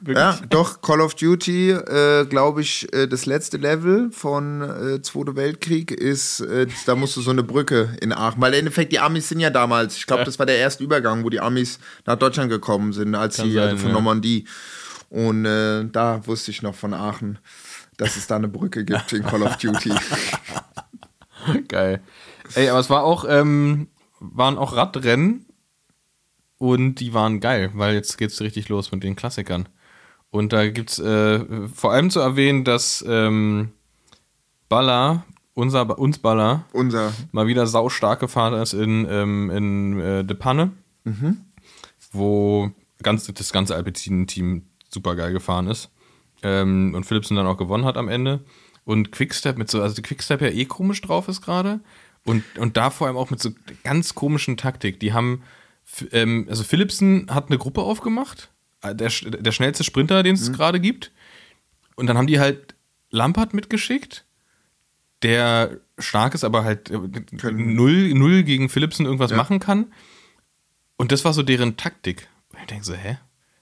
Speaker 2: Ja, doch, Call of Duty, äh, glaube ich, äh, das letzte Level von äh, Zweite Weltkrieg ist, äh, da musst du so eine Brücke in Aachen, weil im Endeffekt die Amis sind ja damals, ich glaube, das war der erste Übergang, wo die Amis nach Deutschland gekommen sind, als
Speaker 1: Kann
Speaker 2: sie,
Speaker 1: sein,
Speaker 2: also von
Speaker 1: ja.
Speaker 2: Normandie. Und äh, da wusste ich noch von Aachen, dass es da eine Brücke gibt in Call of Duty.
Speaker 1: Geil. Ey, aber es war auch, ähm, waren auch Radrennen und die waren geil, weil jetzt geht's richtig los mit den Klassikern. Und da gibt's äh, vor allem zu erwähnen, dass ähm, Baller, unser uns Baller,
Speaker 2: Unser,
Speaker 1: mal wieder saustark gefahren ist in, ähm, in äh, De Panne, wo ganz, das ganze Alpecin-Team super geil gefahren ist. Ähm, und Philipsen dann auch gewonnen hat am Ende. Und Quickstep mit so, also die Quickstep ja eh komisch drauf ist gerade. Und, und da vor allem auch mit so ganz komischen Taktik. Die haben, ähm, also Philipsen hat eine Gruppe aufgemacht, äh, der, der schnellste Sprinter, den es gerade gibt. Und dann haben die halt Lampert mitgeschickt, der stark ist, aber halt äh, null, null gegen Philipsen irgendwas machen kann. Und das war so deren Taktik. Und ich denke so, hä?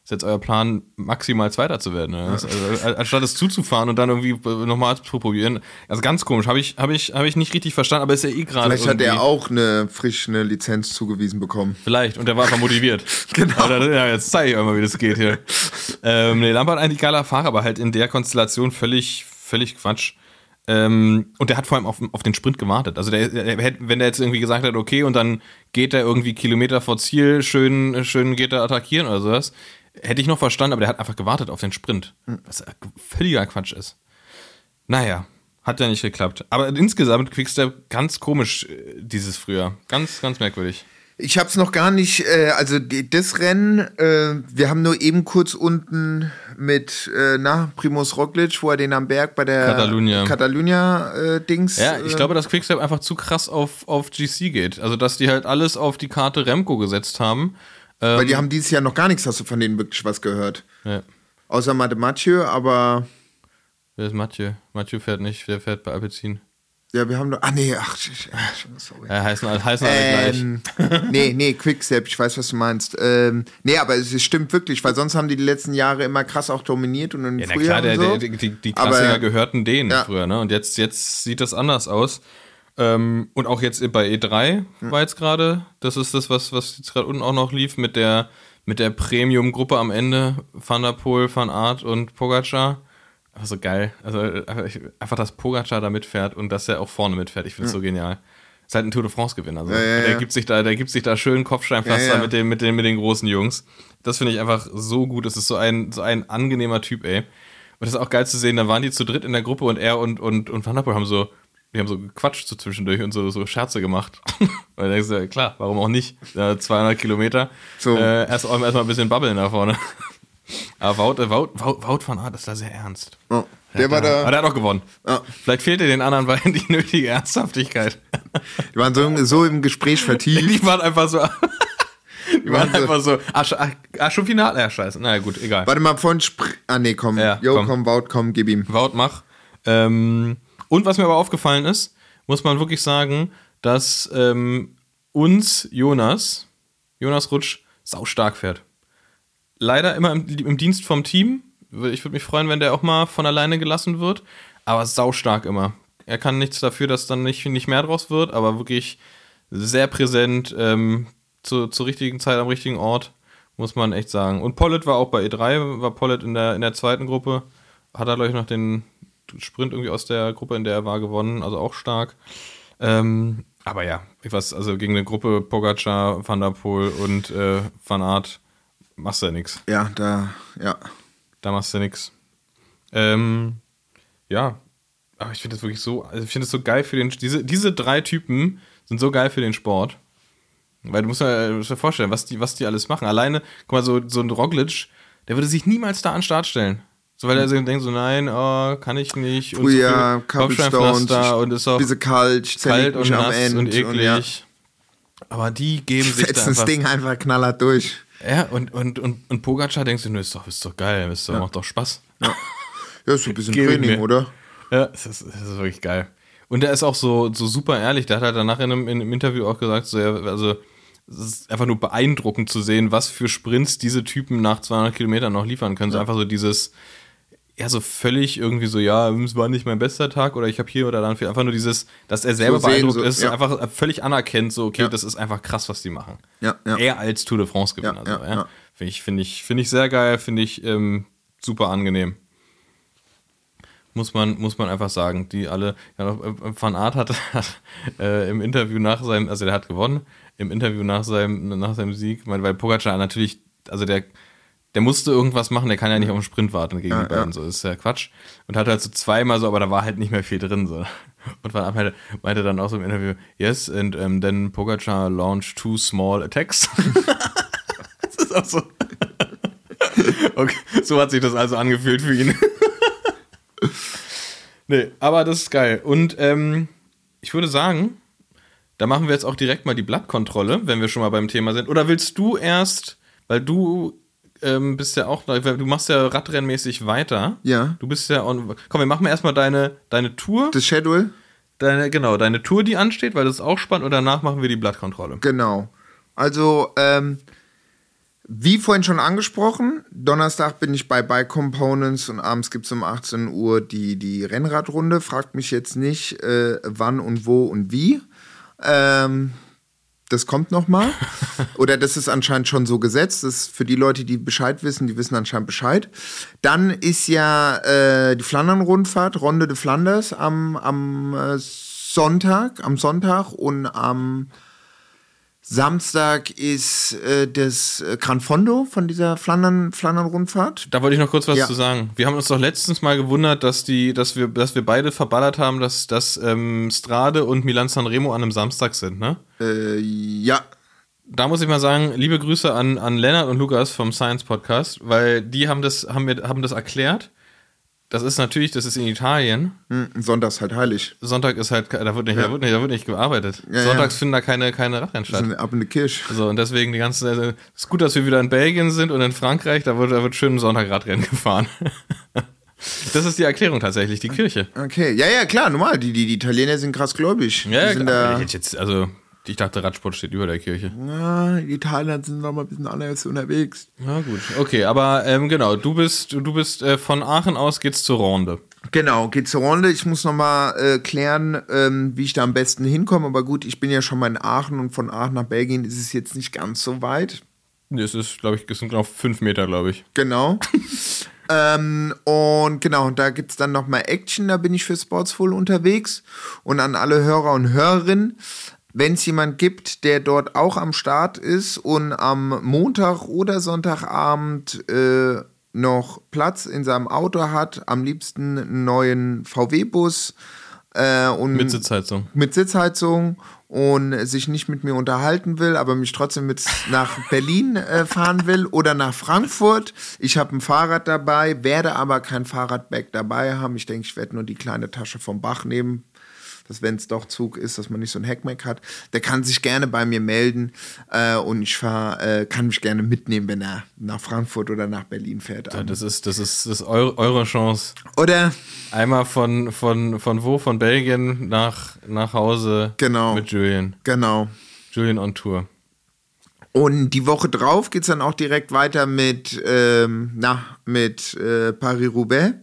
Speaker 1: Ist jetzt euer Plan, maximal Zweiter zu werden? Was? Also, anstatt es zuzufahren und dann irgendwie äh, nochmal zu probieren. Also ganz komisch, habe ich, hab ich, hab ich nicht richtig verstanden, aber ist ja eh gerade.
Speaker 2: vielleicht hat er auch eine frisch eine Lizenz zugewiesen bekommen.
Speaker 1: Vielleicht, und der war einfach motiviert. genau. ja, jetzt zeige ich euch mal, wie das geht hier. ähm, nee, Lampard eigentlich geiler Fahrer, aber halt in der Konstellation völlig, völlig Quatsch. Ähm, und der hat vor allem auf, auf den Sprint gewartet. Also der, der wenn der jetzt irgendwie gesagt hat, okay, und dann geht er irgendwie Kilometer vor Ziel, schön, schön geht er attackieren oder sowas, hätte ich noch verstanden, aber der hat einfach gewartet auf den Sprint. Was völliger Quatsch ist. Naja, hat ja nicht geklappt. Aber insgesamt Quickstep ganz komisch, äh, dieses Frühjahr. Ganz, ganz merkwürdig.
Speaker 2: Ich habe es noch gar nicht, äh, also die, das Rennen, äh, wir haben nur eben kurz unten mit, äh, na, Primus Roglic, wo er den am Berg bei der
Speaker 1: Catalunya.
Speaker 2: Catalunya-Dings.
Speaker 1: Ja, ich glaube, dass Quickstep einfach zu krass auf, auf GC geht. Also, dass die halt alles auf die Karte Remco gesetzt haben. Ähm,
Speaker 2: Weil die haben dieses Jahr noch gar nichts, hast du von denen wirklich was gehört.
Speaker 1: ja.
Speaker 2: Außer Mathe Mathieu, aber
Speaker 1: Wer ist Mathieu? Mathieu fährt nicht, der fährt bei Alpecin.
Speaker 2: Ja, wir haben doch. Ah, nee, ach, sorry.
Speaker 1: Ja, heißen, alle- heißen alle gleich.
Speaker 2: Ähm, nee, nee, Quickstep, ich weiß, was du meinst. Ähm, nee, aber es stimmt wirklich, weil sonst haben die die letzten Jahre immer krass auch dominiert und im
Speaker 1: Ja, na
Speaker 2: Frühjahr
Speaker 1: klar, der,
Speaker 2: so.
Speaker 1: der, die, die
Speaker 2: Aber-
Speaker 1: Klassiker gehörten denen
Speaker 2: Ja.
Speaker 1: früher, ne? Und jetzt, jetzt sieht das anders aus. Ähm, und auch jetzt bei E3 war jetzt gerade, das ist das, was, was jetzt gerade unten auch noch lief, mit der, mit der Premium-Gruppe am Ende, Van der Poel, Van Aert und Pogacar. Einfach so geil. Also einfach, dass Pogacar da mitfährt und dass er auch vorne mitfährt. Ich finde es so genial. Ist halt ein Tour de France-Gewinner. Also,
Speaker 2: Ja, ja,
Speaker 1: der
Speaker 2: ja.
Speaker 1: gibt sich da, der gibt sich da schön Kopfsteinpflaster mit den, mit den, mit den großen Jungs. Das finde ich einfach so gut. Das ist so ein, so ein angenehmer Typ, ey. Und das ist auch geil zu sehen, da waren die zu dritt in der Gruppe und er und, und, und Van der Poel haben so, die haben so gequatscht so zwischendurch und so, so Scherze gemacht. und dann denkst du, ja, klar, warum auch nicht? Ja, 200 Kilometer.
Speaker 2: So.
Speaker 1: Äh, erst mal ein bisschen babbeln da vorne. Aber Wout, äh, Wout, Wout, Wout van Aert ist da sehr ernst.
Speaker 2: Oh, der war
Speaker 1: Aber
Speaker 2: da.
Speaker 1: der hat auch gewonnen.
Speaker 2: Ja.
Speaker 1: Vielleicht fehlte den anderen beiden die nötige Ernsthaftigkeit.
Speaker 2: Die waren so, so im Gespräch vertieft.
Speaker 1: Die waren einfach so. Die waren
Speaker 2: so-
Speaker 1: einfach so. Ach, sch- ach, ach schon Finale. Ja, scheiße. Na ja, gut, egal.
Speaker 2: Warte mal, von Spr Ah, nee, komm.
Speaker 1: Ja,
Speaker 2: Jo,
Speaker 1: komm.
Speaker 2: komm. Wout, komm, gib ihm.
Speaker 1: Wout mach. Ähm, und was mir aber aufgefallen ist, muss man wirklich sagen, dass ähm, uns Jonas, Jonas Rutsch, sau stark fährt. Leider immer im, im Dienst vom Team. Ich würde mich freuen, wenn der auch mal von alleine gelassen wird. Aber sau stark immer. Er kann nichts dafür, dass dann nicht, nicht mehr draus wird, aber wirklich sehr präsent, ähm, zu, zur richtigen Zeit am richtigen Ort, muss man echt sagen. Und Pollitt war auch bei E3, war Pollitt in der, in der zweiten Gruppe, hat er, glaube ich, noch den Sprint irgendwie aus der Gruppe, in der er war, gewonnen, also auch stark. Ähm, aber ja, ich weiß, also gegen eine Gruppe Pogacar, Van der Poel und äh, Van Aert machst du ja nix.
Speaker 2: Ja, da, ja.
Speaker 1: Da machst du nix. Ähm, ja, aber ich finde das wirklich so, also ich finde das so geil für den, diese, diese drei Typen sind so geil für den Sport. Weil du musst dir, du musst dir vorstellen, was die, was die alles machen. Alleine, guck mal, so, so ein Roglic, der würde sich niemals da an den Start stellen. So, weil er so denkt so, nein, oh, kann ich nicht. Und
Speaker 2: Früher,
Speaker 1: so Kopfsteinpflaster und ist auch
Speaker 2: bisschen kalt,
Speaker 1: kalt und
Speaker 2: am Ende.
Speaker 1: und eklig.
Speaker 2: ja,
Speaker 1: Aber die geben sich da
Speaker 2: fetzen das
Speaker 1: einfach
Speaker 2: Ding einfach knallhart durch.
Speaker 1: Ja, und, und, und, und Pogacar denkst du, nö, ist doch, ist doch geil, ist doch, macht doch Spaß.
Speaker 2: Ja, ist so ein bisschen
Speaker 1: ich
Speaker 2: Training,
Speaker 1: mir.
Speaker 2: oder?
Speaker 1: Ja, das ist, das ist wirklich geil. Und der ist auch so, so super ehrlich. Der hat halt danach in einem, in einem Interview auch gesagt, so, ja, also es ist einfach nur beeindruckend zu sehen, was für Sprints diese Typen nach 200 Kilometern noch liefern können. So einfach so dieses, ja, so völlig irgendwie so, ja, es war nicht mein bester Tag oder ich habe hier oder dann viel. Einfach nur dieses, dass er selber
Speaker 2: So sehen,
Speaker 1: beeindruckt
Speaker 2: so,
Speaker 1: ist,
Speaker 2: ja.
Speaker 1: einfach völlig anerkennt, so, okay,
Speaker 2: Ja.
Speaker 1: das ist einfach krass, was die machen.
Speaker 2: Ja, ja.
Speaker 1: Er als Tour de France-Gewinner.
Speaker 2: Ja,
Speaker 1: so,
Speaker 2: ja,
Speaker 1: ja.
Speaker 2: ja.
Speaker 1: Finde ich, finde ich, finde ich sehr geil, finde ich ähm, super angenehm. Muss man, muss man einfach sagen. Die alle, ja, noch, äh, Van Aert hat, äh, im Interview nach seinem, also der hat gewonnen, im Interview nach seinem, nach seinem Sieg, weil weil Pogacar natürlich, also der, der musste irgendwas machen, der kann ja nicht auf den Sprint warten gegen
Speaker 2: Ja,
Speaker 1: die beiden,
Speaker 2: ja.
Speaker 1: so ist ja Quatsch. Und hat halt so zweimal so, aber da war halt nicht mehr viel drin, so. Und Van Aert meinte, meinte dann auch so im Interview, yes, and um, then Pogacar launched two small attacks. das ist auch so. Okay, so hat sich das also angefühlt für ihn. nee, aber das ist geil. Und ähm, ich würde sagen, da machen wir jetzt auch direkt mal die Blattkontrolle, wenn wir schon mal beim Thema sind. Oder willst du erst, weil du ähm, bist ja auch, du machst ja radrennmäßig weiter.
Speaker 2: Ja.
Speaker 1: Du bist ja on, Komm, wir machen erstmal deine, deine Tour.
Speaker 2: Das Schedule?
Speaker 1: Deine, genau, deine Tour, die ansteht, weil das ist auch spannend. Und danach machen wir die Blattkontrolle.
Speaker 2: Genau. Also, ähm, wie vorhin schon angesprochen, Donnerstag bin ich bei Bike Components und abends gibt es um 18 Uhr die, die Rennradrunde. Fragt mich jetzt nicht, äh, wann und wo und wie. Ähm, das kommt noch mal. Oder das ist anscheinend schon so gesetzt. Das ist für die Leute, die Bescheid wissen, die wissen anscheinend Bescheid. Dann ist ja äh, die Flandern-Rundfahrt, Ronde de Flanders am, am äh, Sonntag, am Sonntag und am Samstag ist äh, das äh, Gran Fondo von dieser Flandern- Flandern-Rundfahrt.
Speaker 1: Da wollte ich noch kurz was
Speaker 2: Ja.
Speaker 1: zu sagen. Wir haben uns doch letztens mal gewundert, dass die, dass wir, dass wir beide verballert haben, dass, dass ähm, Strade und Milan Sanremo an einem Samstag sind, ne?
Speaker 2: Äh, ja,
Speaker 1: Da muss ich mal sagen, liebe Grüße an, an Lennart und Lukas vom Science Podcast, weil die haben das, haben mir, haben das erklärt. Das ist natürlich, das ist in Italien.
Speaker 2: hm, Sonntags halt heilig.
Speaker 1: Sonntag ist halt, da wird nicht, da wird nicht, da wird nicht gearbeitet.
Speaker 2: Ja,
Speaker 1: Sonntags
Speaker 2: ja.
Speaker 1: finden da keine, keine Radrennen statt.
Speaker 2: Ab in die Kirche.
Speaker 1: So, und deswegen die ganzen, also, ist gut, dass wir wieder in Belgien sind und in Frankreich, da wird, da wird schön Sonntag Radrennen gefahren. Das ist die Erklärung tatsächlich, die Kirche.
Speaker 2: Okay, ja, ja, klar, normal. Die, die, die Italiener sind krass gläubig.
Speaker 1: Ja,
Speaker 2: die sind da,
Speaker 1: jetzt, also, ich dachte, Radsport steht über der Kirche.
Speaker 2: ja, die Italiener sind noch mal ein bisschen anders unterwegs.
Speaker 1: Na gut. Okay, aber ähm, genau, du bist, du bist äh, von Aachen aus geht's zur Ronde.
Speaker 2: Genau, geht zur Runde. Ich muss noch mal äh, klären, ähm, wie ich da am besten hinkomme. Aber gut, ich bin ja schon mal in Aachen und von Aachen nach Belgien ist es jetzt nicht ganz so weit.
Speaker 1: Nee, Es ist, glaube ich, es sind genau fünf Meter, glaube ich.
Speaker 2: Genau. ähm, und genau, da gibt es dann noch mal Action, da bin ich für Sportsful unterwegs. Und an alle Hörer und Hörerinnen, wenn es jemand gibt, der dort auch am Start ist und am Montag oder Sonntagabend äh, noch Platz in seinem Auto hat, am liebsten einen neuen VW-Bus äh, und
Speaker 1: Mit Sitzheizung.
Speaker 2: mit Sitzheizung und sich nicht mit mir unterhalten will, aber mich trotzdem mit nach Berlin äh, fahren will oder nach Frankfurt. Ich habe ein Fahrrad dabei, werde aber kein Fahrradbag dabei haben. Ich denke, ich werde nur die kleine Tasche vom Bach nehmen. Dass wenn es doch Zug ist, dass man nicht so ein Hackmack hat. Der kann sich gerne bei mir melden äh, und ich fahr, äh, kann mich gerne mitnehmen, wenn er nach Frankfurt oder nach Berlin fährt.
Speaker 1: Ja, das ist, das ist, das ist eure, eure Chance.
Speaker 2: Oder
Speaker 1: Einmal von, von, von wo? Von Belgien nach, nach Hause
Speaker 2: Genau.
Speaker 1: mit Julian.
Speaker 2: genau.
Speaker 1: Julian on Tour.
Speaker 2: Und die Woche drauf geht es dann auch direkt weiter mit, ähm, na, mit äh, Paris-Roubaix,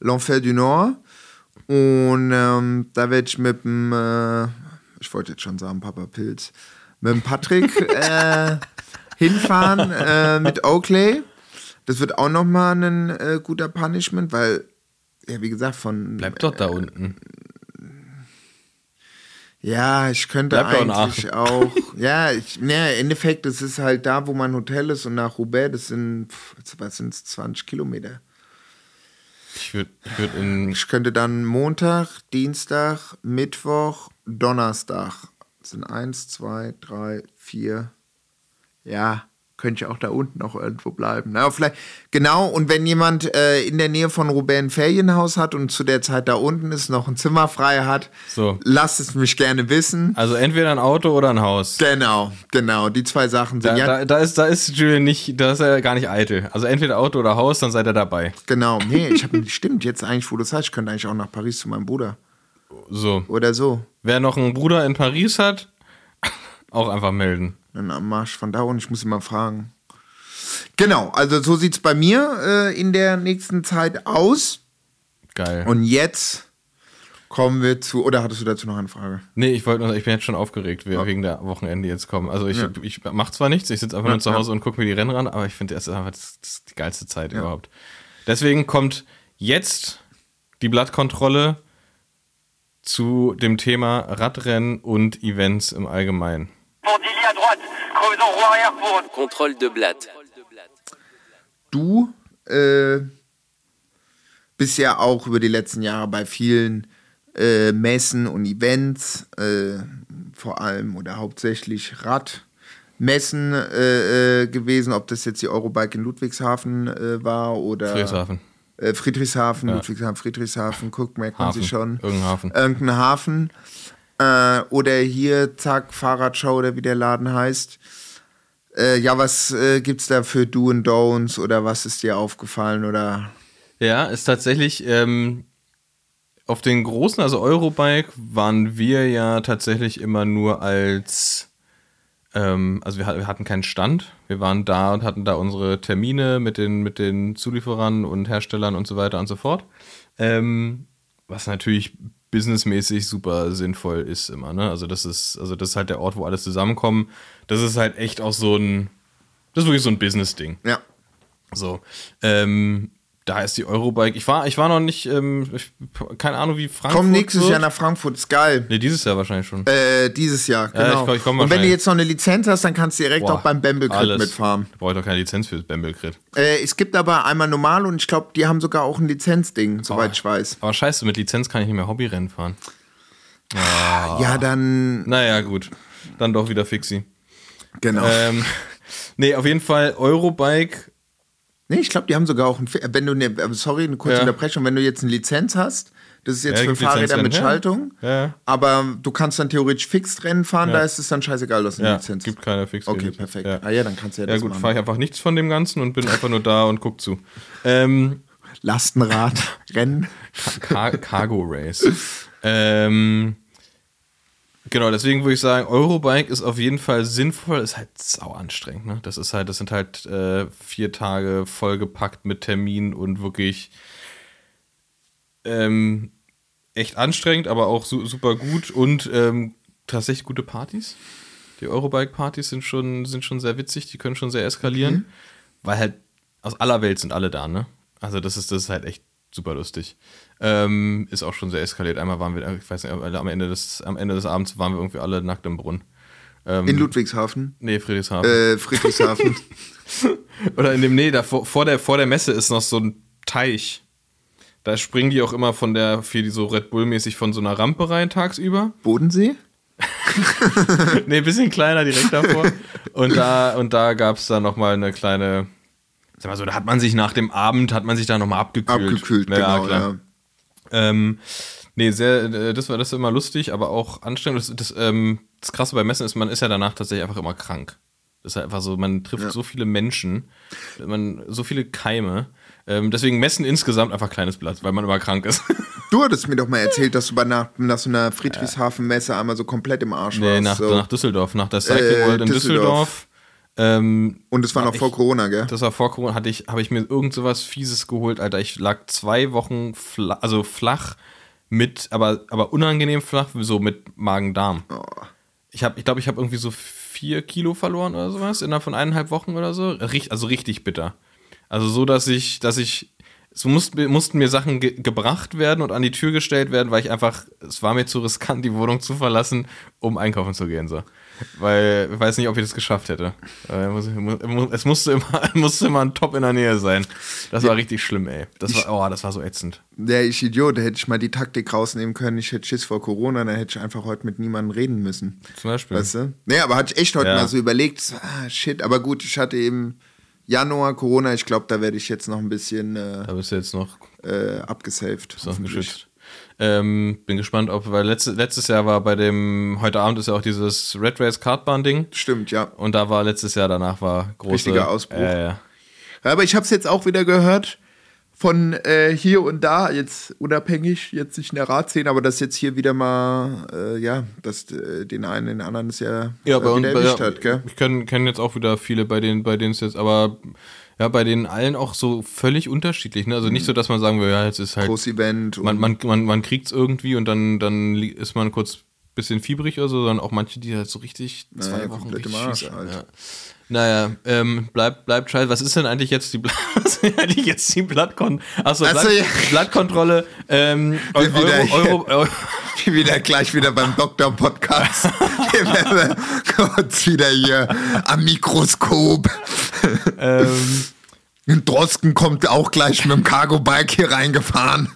Speaker 2: L'Enfer du Nord. Und ähm, da werde ich mit dem, äh, ich wollte jetzt schon sagen, Papa Pilz, mit dem Patrick äh, hinfahren äh, mit Oakley. Das wird auch nochmal ein äh, guter Punishment, weil, ja, wie gesagt, von.
Speaker 1: Bleibt doch da unten.
Speaker 2: Ja, ich könnte
Speaker 1: Bleibt
Speaker 2: eigentlich auch. Ja, ich, ne, im Endeffekt, es ist halt da, wo mein Hotel ist und nach Roubaix, das sind, pf, was sind 20 Kilometer.
Speaker 1: Ich ich würd in.
Speaker 2: Ich könnte dann Montag, Dienstag, Mittwoch, Donnerstag. Das sind eins, zwei, drei, vier. Ja, könnte ich auch da unten noch irgendwo bleiben. Na, vielleicht, genau, und wenn jemand äh, in der Nähe von Roubaix ein Ferienhaus hat und zu der Zeit da unten ist, noch ein Zimmer frei hat,
Speaker 1: So.
Speaker 2: lasst es mich gerne wissen.
Speaker 1: Also entweder ein Auto oder ein Haus.
Speaker 2: Genau, genau, die zwei Sachen sind
Speaker 1: Da,
Speaker 2: ja
Speaker 1: da, da, ist, da ist Julian nicht, da ist er gar nicht eitel. Also entweder Auto oder Haus, dann seid ihr dabei.
Speaker 2: Genau, nee, ich habe stimmt, jetzt eigentlich, wo du sagst, ich könnte eigentlich auch nach Paris zu meinem Bruder.
Speaker 1: So.
Speaker 2: Oder so.
Speaker 1: Wer noch einen Bruder in Paris hat, auch einfach melden.
Speaker 2: Am Marsch von da und ich muss ihn mal fragen. Genau, also so sieht's bei mir äh, in der nächsten Zeit aus.
Speaker 1: Geil.
Speaker 2: Und jetzt kommen wir zu. Oder hattest du dazu noch eine Frage?
Speaker 1: Nee, ich wollte nur, ich bin jetzt schon aufgeregt, we- wegen der Wochenende jetzt kommen. Also ich,
Speaker 2: Ja.
Speaker 1: ich mach zwar nichts, ich sitze einfach
Speaker 2: Ja,
Speaker 1: nur zu
Speaker 2: ja.
Speaker 1: Hause und gucke mir die Rennen ran, aber ich finde, das ist einfach das, das ist die geilste Zeit überhaupt. Deswegen kommt jetzt die Blattkontrolle zu dem Thema Radrennen und Events im Allgemeinen.
Speaker 4: Droite, creusons roue arrière pour
Speaker 5: Contrôle de Blatt.
Speaker 2: Du äh, bist ja auch über die letzten Jahre bei vielen äh, Messen und Events, äh, vor allem oder hauptsächlich Radmessen äh, äh, gewesen, ob das jetzt die Eurobike in Ludwigshafen äh, war oder
Speaker 1: Friedrichshafen.
Speaker 2: Äh, Friedrichshafen, Ludwigshafen, Friedrichshafen, guck, merkt man sich schon.
Speaker 1: Irgendein Hafen.
Speaker 2: Irgendein Hafen. Äh, oder hier, zack, Fahrradshow oder wie der Laden heißt. Äh, ja, was äh, gibt's da für Do and Don'ts oder was ist dir aufgefallen oder
Speaker 1: Ja, ist tatsächlich ähm, auf den großen, also Eurobike, waren wir ja tatsächlich immer nur als, ähm, also wir hatten keinen Stand. Wir waren da und hatten da unsere Termine mit den, mit den Zulieferern und Herstellern und so weiter und so fort. Ähm, was natürlich businessmäßig super sinnvoll ist immer, ne? Also das ist, also das ist halt der Ort, wo alles zusammenkommt. Das ist halt echt auch so ein, das ist wirklich so ein Business-Ding.
Speaker 2: ja.
Speaker 1: So, ähm, da ist die Eurobike. Ich war, ich war noch nicht, ähm, ich, keine Ahnung, wie Frankfurt
Speaker 2: Komm nächstes
Speaker 1: wird.
Speaker 2: Jahr nach Frankfurt, ist geil.
Speaker 1: Nee, dieses Jahr wahrscheinlich schon.
Speaker 2: Äh, dieses Jahr,
Speaker 1: Ja,
Speaker 2: genau.
Speaker 1: ich komm- ich komm
Speaker 2: und wenn du jetzt noch eine Lizenz hast, dann kannst du direkt
Speaker 1: Boah,
Speaker 2: auch beim Bamble Crit
Speaker 1: alles.
Speaker 2: mitfahren.
Speaker 1: Brauche ich doch keine Lizenz für das Bamble Crit.
Speaker 2: Äh, es gibt aber einmal normal und ich glaube, die haben sogar auch ein Lizenzding, soweit ich weiß.
Speaker 1: Aber scheiße, mit Lizenz kann ich nicht mehr Hobbyrennen fahren.
Speaker 2: Ja, dann,
Speaker 1: Naja, gut. Dann doch wieder Fixi.
Speaker 2: genau.
Speaker 1: Ähm, nee, auf jeden Fall Eurobike.
Speaker 2: Nee, ich glaube, die haben sogar auch ein, wenn du eine, äh, sorry, eine kurze
Speaker 1: Ja.
Speaker 2: Unterbrechung, wenn du jetzt eine Lizenz hast, das ist jetzt
Speaker 1: Ja,
Speaker 2: für Fahrräder mit. Schaltung,
Speaker 1: Ja.
Speaker 2: aber du kannst dann theoretisch Fixed-Rennen fahren,
Speaker 1: Ja.
Speaker 2: da ist es dann scheißegal, dass eine
Speaker 1: Ja,
Speaker 2: Lizenz
Speaker 1: gibt keine Fixi.
Speaker 2: Okay, perfekt.
Speaker 1: Ja.
Speaker 2: Ah ja, dann kannst du ja,
Speaker 1: Ja
Speaker 2: das
Speaker 1: gut, fahre ich einfach nichts von dem Ganzen und bin einfach nur da und guck zu. Ähm,
Speaker 2: Lastenradrennen.
Speaker 1: Car Cargo Race. ähm, genau, deswegen würde ich sagen, Eurobike ist auf jeden Fall sinnvoll, ist halt sau anstrengend. Ne? Das ist halt, das sind halt äh, vier Tage vollgepackt mit Terminen und wirklich ähm, echt anstrengend, aber auch su super gut und ähm, tatsächlich gute Partys. Die Eurobike-Partys sind schon, sind schon sehr witzig, die können schon sehr eskalieren, weil halt aus aller Welt sind alle da, ne? Also das ist, das ist halt echt super lustig. Ähm, ist auch schon sehr eskaliert. Einmal waren wir, ich weiß nicht, am Ende des, am Ende des Abends waren wir irgendwie alle nackt im Brunnen. Ähm,
Speaker 2: In Ludwigshafen.
Speaker 1: nee, Friedrichshafen.
Speaker 2: Äh, Friedrichshafen.
Speaker 1: Oder in dem, nee, da vor, vor, der, vor der Messe ist noch so ein Teich. Da springen die auch immer von der, für die so Red Bull-mäßig von so einer Rampe rein tagsüber.
Speaker 2: Bodensee?
Speaker 1: nee, ein bisschen kleiner direkt davor. Und da, und da gab es dann nochmal eine kleine, sag mal so, da hat man sich nach dem Abend, hat man sich da nochmal abgekühlt.
Speaker 2: Abgekühlt, genau, ja.
Speaker 1: Ähm, nee, sehr, äh, das war das war immer lustig, aber auch anstrengend. Das, das, ähm, das Krasse bei Messen ist, man ist ja danach tatsächlich einfach immer krank. Das ist halt einfach so, man trifft
Speaker 2: Ja.
Speaker 1: so viele Menschen, man, so viele Keime. Ähm, deswegen Messen insgesamt einfach kleines Blatt, weil man immer krank ist.
Speaker 2: Du hattest mir doch mal erzählt, dass du bei nach, nach so einer Friedrichshafen-Messe einmal so komplett im Arsch
Speaker 1: nee,
Speaker 2: warst.
Speaker 1: nach,
Speaker 2: so.
Speaker 1: nach Düsseldorf, nach der Cycling
Speaker 2: Äh,
Speaker 1: World in
Speaker 2: Düsseldorf.
Speaker 1: Düsseldorf. Ähm,
Speaker 2: Und es war noch
Speaker 1: ich-
Speaker 2: vor Corona, gell?
Speaker 1: Das war vor Corona, hatte ich, habe ich mir irgend sowas Fieses geholt, Alter. Ich lag zwei Wochen fla also flach mit, aber, aber unangenehm flach, so mit Magen-Darm.
Speaker 2: Oh.
Speaker 1: Ich habe, ich glaube, ich habe irgendwie so vier Kilo verloren oder sowas innerhalb von eineinhalb Wochen oder so. Richt, also richtig bitter. Also so, dass ich, dass ich, es mussten, mussten mir Sachen ge gebracht werden und an die Tür gestellt werden, weil ich einfach, es war mir zu riskant, die Wohnung zu verlassen, um einkaufen zu gehen, so. Weil, ich weiß nicht, ob ich das geschafft hätte. Es musste immer, musste immer ein Top in der Nähe sein. Das war richtig schlimm, ey. Das war, oh, das war so ätzend.
Speaker 2: Der ich Idiot, da hätte ich mal die Taktik rausnehmen können. Ich hätte Schiss vor Corona, dann hätte ich einfach heute mit niemandem reden müssen.
Speaker 1: Zum Beispiel.
Speaker 2: Weißt du? Nee, aber hatte ich echt heute
Speaker 1: Ja.
Speaker 2: mal so überlegt, ah, shit, aber gut, ich hatte eben Januar Corona, ich glaube, da werde ich jetzt noch ein bisschen äh,
Speaker 1: Da bist du jetzt noch
Speaker 2: äh, abgesaved.
Speaker 1: Ist auch
Speaker 2: hoffentlich.
Speaker 1: geschützt. Ähm, bin gespannt, ob, weil letzte, letztes Jahr war bei dem, heute Abend ist ja auch dieses Red Race Kartbahn-Ding.
Speaker 2: Stimmt, ja.
Speaker 1: Und da war letztes Jahr, danach war große.
Speaker 2: Richtiger Ausbruch.
Speaker 1: Äh, ja.
Speaker 2: Aber ich habe es jetzt auch wieder gehört von äh, hier und da, jetzt unabhängig, jetzt nicht in der Radszene, aber dass jetzt hier wieder mal, äh, ja, dass äh, den einen, den anderen es ja,
Speaker 1: Ja,
Speaker 2: äh,
Speaker 1: bei uns,
Speaker 2: wieder
Speaker 1: bei,
Speaker 2: erwischt
Speaker 1: ja,
Speaker 2: hat, gell?
Speaker 1: ich kenne kenn jetzt auch wieder viele, bei denen, bei denen es jetzt, aber ja, bei denen allen auch so völlig unterschiedlich. Ne? Also nicht so, dass man sagen will, ja, jetzt ist halt,
Speaker 2: Groß-Event.
Speaker 1: man, man, man, man kriegt es irgendwie und dann, dann ist man kurz bisschen fiebrig oder so, sondern auch manche, die halt so richtig zwei
Speaker 2: Naja,
Speaker 1: Wochen richtig schießen.
Speaker 2: halt.
Speaker 1: Ja. Naja, ähm, bleibt bleibt scheiße. Was ist denn eigentlich jetzt die, was ist denn eigentlich jetzt die Blattkon Achso, Blatt,
Speaker 2: ja.
Speaker 1: Blattkontrolle. Ähm,
Speaker 2: wieder
Speaker 1: Euro,
Speaker 2: wieder gleich wieder beim Doktor-Podcast. Hier werden wir kurz wieder hier am Mikroskop.
Speaker 1: ähm,
Speaker 2: Drosken kommt auch gleich mit dem Cargo-Bike hier reingefahren.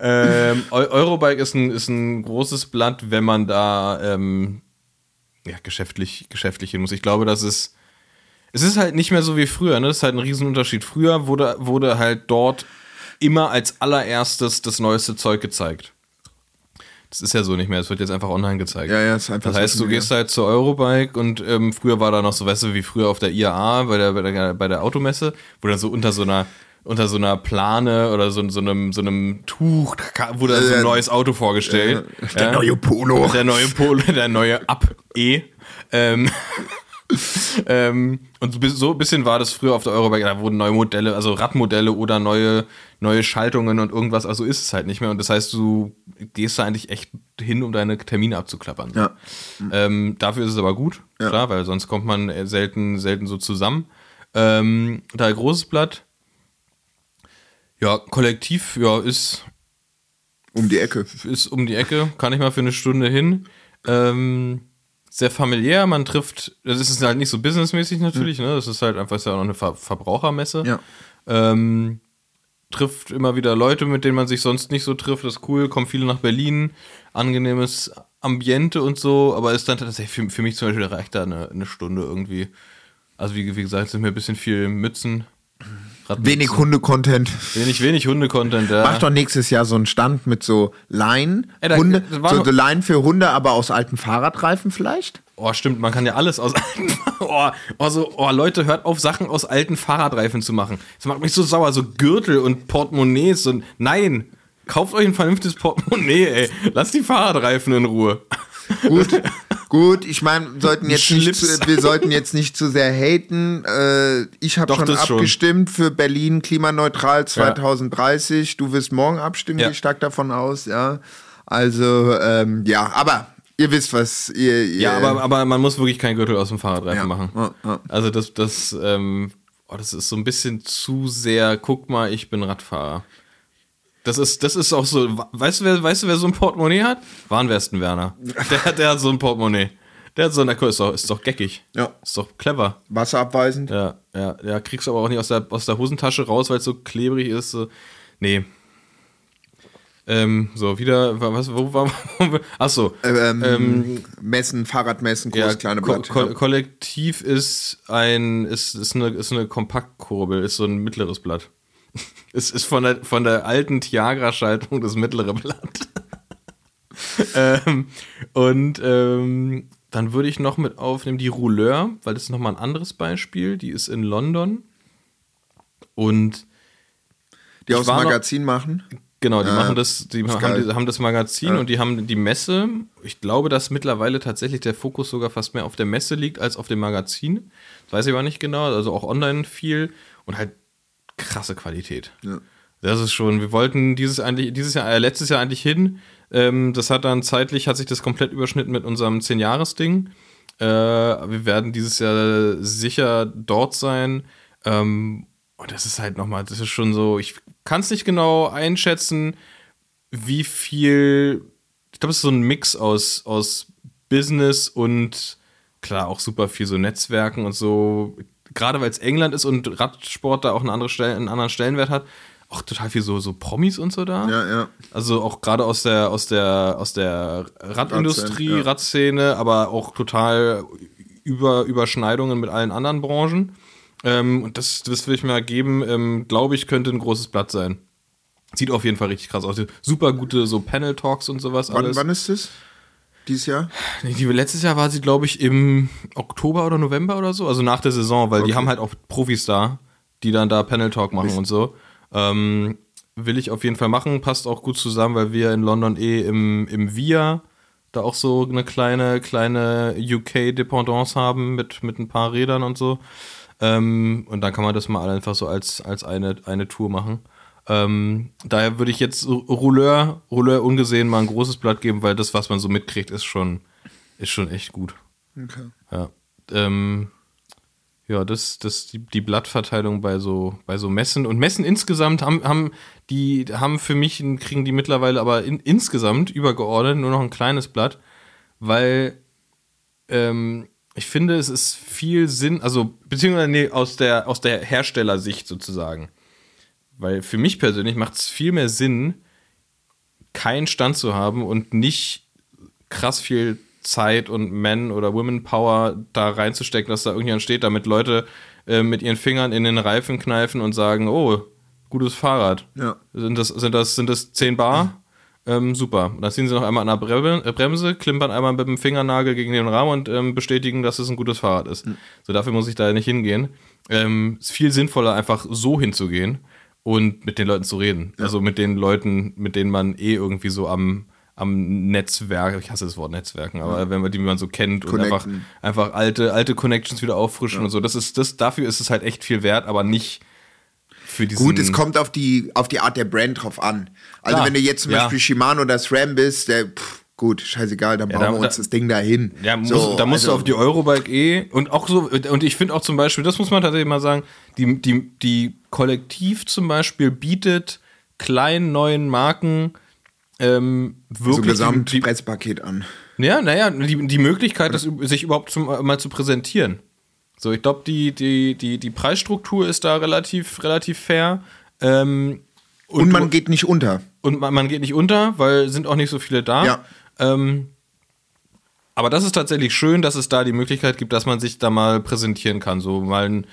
Speaker 1: Ähm, Eu- Eurobike ist ein, ist ein großes Blatt, wenn man da ähm, ja, geschäftlich, geschäftlich hin muss. Ich glaube, das ist. Es ist halt nicht mehr so wie früher, ne? Das ist halt ein Riesenunterschied. Früher wurde, wurde halt dort immer als allererstes das neueste Zeug gezeigt. Das ist ja so nicht mehr, es wird jetzt einfach online gezeigt.
Speaker 2: Ja, ja, ist einfach
Speaker 1: Das heißt,
Speaker 2: so
Speaker 1: du gehst halt zur Eurobike und ähm, früher war da noch so, weißt du, wie früher auf der IAA, bei der, bei der, bei der Automesse, wo dann so unter so einer unter so einer Plane oder so, so, einem, so einem Tuch da wurde so ein neues Auto vorgestellt.
Speaker 2: Der neue Polo.
Speaker 1: Der neue Polo, der neue Up-E. Ähm, ähm, und so ein bisschen war das früher auf der Eurobike, da wurden neue Modelle, also Radmodelle oder neue, neue Schaltungen und irgendwas, also ist es halt nicht mehr. Und das heißt, du gehst da eigentlich echt hin, um deine Termine abzuklappern.
Speaker 2: Ja.
Speaker 1: Ähm, dafür ist es aber gut,
Speaker 2: Ja.
Speaker 1: klar, weil sonst kommt man äh, selten, selten so zusammen. Ähm, da großes Blatt. Ja, Kollektiv, ja, ist,
Speaker 2: Um die Ecke.
Speaker 1: ist um die Ecke, kann ich mal für eine Stunde hin. Ähm, sehr familiär, man trifft, das ist halt nicht so businessmäßig natürlich, ne? Das ist halt einfach ist ja auch noch eine Ver Verbrauchermesse.
Speaker 2: Ja.
Speaker 1: Ähm, trifft immer wieder Leute, mit denen man sich sonst nicht so trifft. Das ist cool, kommen viele nach Berlin, angenehmes Ambiente und so, aber ist dann tatsächlich für, für mich zum Beispiel reicht da eine, eine Stunde irgendwie. Also wie, wie gesagt, sind mir ein bisschen viel Mützen. Radmützen.
Speaker 2: Wenig Hunde-Content.
Speaker 1: Wenig, wenig Hunde-Content, ja.
Speaker 2: Mach doch nächstes Jahr so einen Stand mit so Leinen.
Speaker 1: Ey, da-
Speaker 2: Hunde,
Speaker 1: das war
Speaker 2: so,
Speaker 1: noch-
Speaker 2: so Leinen für Hunde, aber aus alten Fahrradreifen vielleicht?
Speaker 1: Oh, stimmt, man kann ja alles aus alten. Oh, oh, so, oh, Leute, hört auf, Sachen aus alten Fahrradreifen zu machen. Das macht mich so sauer, so Gürtel und Portemonnaies und. Nein! Kauft euch ein vernünftiges Portemonnaie, ey. Lasst die Fahrradreifen in Ruhe.
Speaker 2: Gut, gut. Ich meine, sollten jetzt nicht zu, wir sollten jetzt nicht zu sehr haten. Äh, ich habe schon
Speaker 1: das schon.
Speaker 2: abgestimmt für Berlin klimaneutral 2030. Du wirst morgen abstimmen,
Speaker 1: Ja.
Speaker 2: gehe ich stark davon aus, ja. Also, ähm, ja, aber ihr wisst, was ihr. ihr
Speaker 1: Ja, aber, aber man muss wirklich keinen Gürtel aus dem Fahrradreifen
Speaker 2: Ja,
Speaker 1: machen.
Speaker 2: ja, ja.
Speaker 1: Also das, das, ähm, oh, das ist so ein bisschen zu sehr, guck mal, ich bin Radfahrer. Das ist, das ist auch so, weißt du, wer, weißt du, wer so ein Portemonnaie hat? Warnwesten Werner. Der, der hat so ein Portemonnaie. Der hat so eine, ist doch, ist doch geckig.
Speaker 2: Ja.
Speaker 1: Ist doch clever.
Speaker 2: wasserabweisend.
Speaker 1: Ja, ja, ja, kriegst du aber auch nicht aus der, aus der Hosentasche raus, weil es so klebrig ist. So. Nee. Ähm, so, wieder, was, wo war, achso.
Speaker 2: Ähm, Messen, Fahrradmessen, groß,
Speaker 1: Ja,
Speaker 2: kleine
Speaker 1: Ko
Speaker 2: Blatt.
Speaker 1: Ko Kollektiv ist ein, ist, ist eine, ist eine Kompaktkurbel, ist so ein mittleres Blatt. Es ist von der, von der alten Tiagra-Schaltung das mittlere Blatt. ähm, und ähm, dann würde ich noch mit aufnehmen die Rouleur, weil das ist nochmal ein anderes Beispiel. Die ist in London. Und
Speaker 2: die aus dem
Speaker 1: war noch-
Speaker 2: Magazin machen.
Speaker 1: Genau, die
Speaker 2: Ja,
Speaker 1: machen das, die haben, die haben das Magazin
Speaker 2: Ja.
Speaker 1: und die haben die Messe. Ich glaube, dass mittlerweile tatsächlich der Fokus sogar fast mehr auf der Messe liegt als auf dem Magazin. Das weiß ich aber nicht genau. Also auch online viel und halt krasse Qualität.
Speaker 2: Ja.
Speaker 1: Das ist schon, wir wollten dieses eigentlich, dieses Jahr, äh, letztes Jahr eigentlich hin. Ähm, das hat dann zeitlich, hat sich das komplett überschnitten mit unserem 10-Jahres-Ding. Äh, wir werden dieses Jahr sicher dort sein. Ähm, und das ist halt nochmal, das ist schon so, ich kann es nicht genau einschätzen, wie viel, ich glaube, es ist so ein Mix aus, aus Business und klar auch super viel so Netzwerken und so, gerade weil es England ist und Radsport da auch eine andere Stell einen anderen Stellenwert hat, auch total viel so, so Promis und so da.
Speaker 2: Ja, ja.
Speaker 1: Also auch gerade aus der, aus der, aus der Radindustrie,
Speaker 2: Radszene, ja.
Speaker 1: Radszene, aber auch total über Überschneidungen mit allen anderen Branchen. Ähm, und das, das will ich mir geben, ähm, glaube ich, könnte ein großes Blatt sein. Sieht auf jeden Fall richtig krass aus. Super gute so Panel-Talks und sowas
Speaker 2: Wann,
Speaker 1: alles.
Speaker 2: wann ist das? Dieses Jahr?
Speaker 1: Nee, Die, letztes Jahr war sie, glaube ich, im Oktober oder November oder so, also nach der Saison, weil die
Speaker 2: Okay.
Speaker 1: haben halt auch Profis da, die dann da Panel Talk machen und so. Ähm, will ich auf jeden Fall machen, passt auch gut zusammen, weil wir in London eh im, im VIA da auch so eine kleine, kleine UK-Dependance haben mit, mit ein paar Rädern und so. Ähm, und dann kann man das mal einfach so als, als eine, eine Tour machen. Ähm, daher würde ich jetzt Rouleur, Rouleur ungesehen mal ein großes Blatt geben, weil das, was man so mitkriegt, ist schon, ist schon echt gut.
Speaker 2: Okay.
Speaker 1: Ja. Ähm, ja, das, das, die, die Blattverteilung bei so, bei so Messen. Und Messen insgesamt haben, haben die, haben für mich, kriegen die mittlerweile aber in, insgesamt übergeordnet nur noch ein kleines Blatt, weil ähm, ich finde, es ist viel Sinn, also, beziehungsweise nee, aus der, aus der Herstellersicht sozusagen. Weil für mich persönlich macht es viel mehr Sinn, keinen Stand zu haben und nicht krass viel Zeit und Men- oder Women-Power da reinzustecken, dass da irgendjemand steht, damit Leute äh, mit ihren Fingern in den Reifen kneifen und sagen, oh, gutes Fahrrad.
Speaker 2: Ja.
Speaker 1: Sind das, sind das, sind das 10 Bar? Ähm, super. Und dann ziehen sie noch einmal an der Bremse, äh, Bremse, klimpern einmal mit dem Fingernagel gegen den Rahmen und ähm, bestätigen, dass es ein gutes Fahrrad ist. So, dafür muss ich da nicht hingehen. Ähm, ist viel sinnvoller, einfach so hinzugehen und mit den Leuten zu reden. Also mit den Leuten, mit denen man eh irgendwie so am, am Netzwerk, ich hasse das Wort Netzwerken, aber wenn man die man so kennt und einfach,
Speaker 2: Connecten.
Speaker 1: einfach alte, alte Connections wieder auffrischen und so, das ist, das, dafür ist es halt echt viel wert, aber nicht für diesen.
Speaker 2: Gut, es kommt auf die, auf die Art der Brand drauf an. Also wenn du jetzt zum
Speaker 1: ja.
Speaker 2: Beispiel Shimano oder SRAM bist, der, pff, gut, scheißegal, dann bauen
Speaker 1: da-
Speaker 2: wir uns
Speaker 1: da-
Speaker 2: das Ding dahin.
Speaker 1: Ja, muss,
Speaker 2: So,
Speaker 1: da musst du
Speaker 2: also-
Speaker 1: auf die Eurobike eh und auch so, und ich finde auch zum Beispiel, das muss man tatsächlich mal sagen, die, die, die Kollektiv zum Beispiel bietet kleinen neuen Marken ähm,
Speaker 2: so
Speaker 1: wirklich die, die,
Speaker 2: Gesamtpresspaket an.
Speaker 1: ja, naja, die, die Möglichkeit, das, sich überhaupt zum, mal zu präsentieren. So, ich glaube, die, die, die, die Preisstruktur ist da relativ, relativ fair. Ähm,
Speaker 2: Und, man
Speaker 1: du-
Speaker 2: geht nicht unter.
Speaker 1: und man, man geht nicht unter, weil sind auch nicht so viele da.
Speaker 2: Ja.
Speaker 1: Ähm, aber das ist tatsächlich schön, dass es da die Möglichkeit gibt, dass man sich da mal präsentieren kann. So mal ein,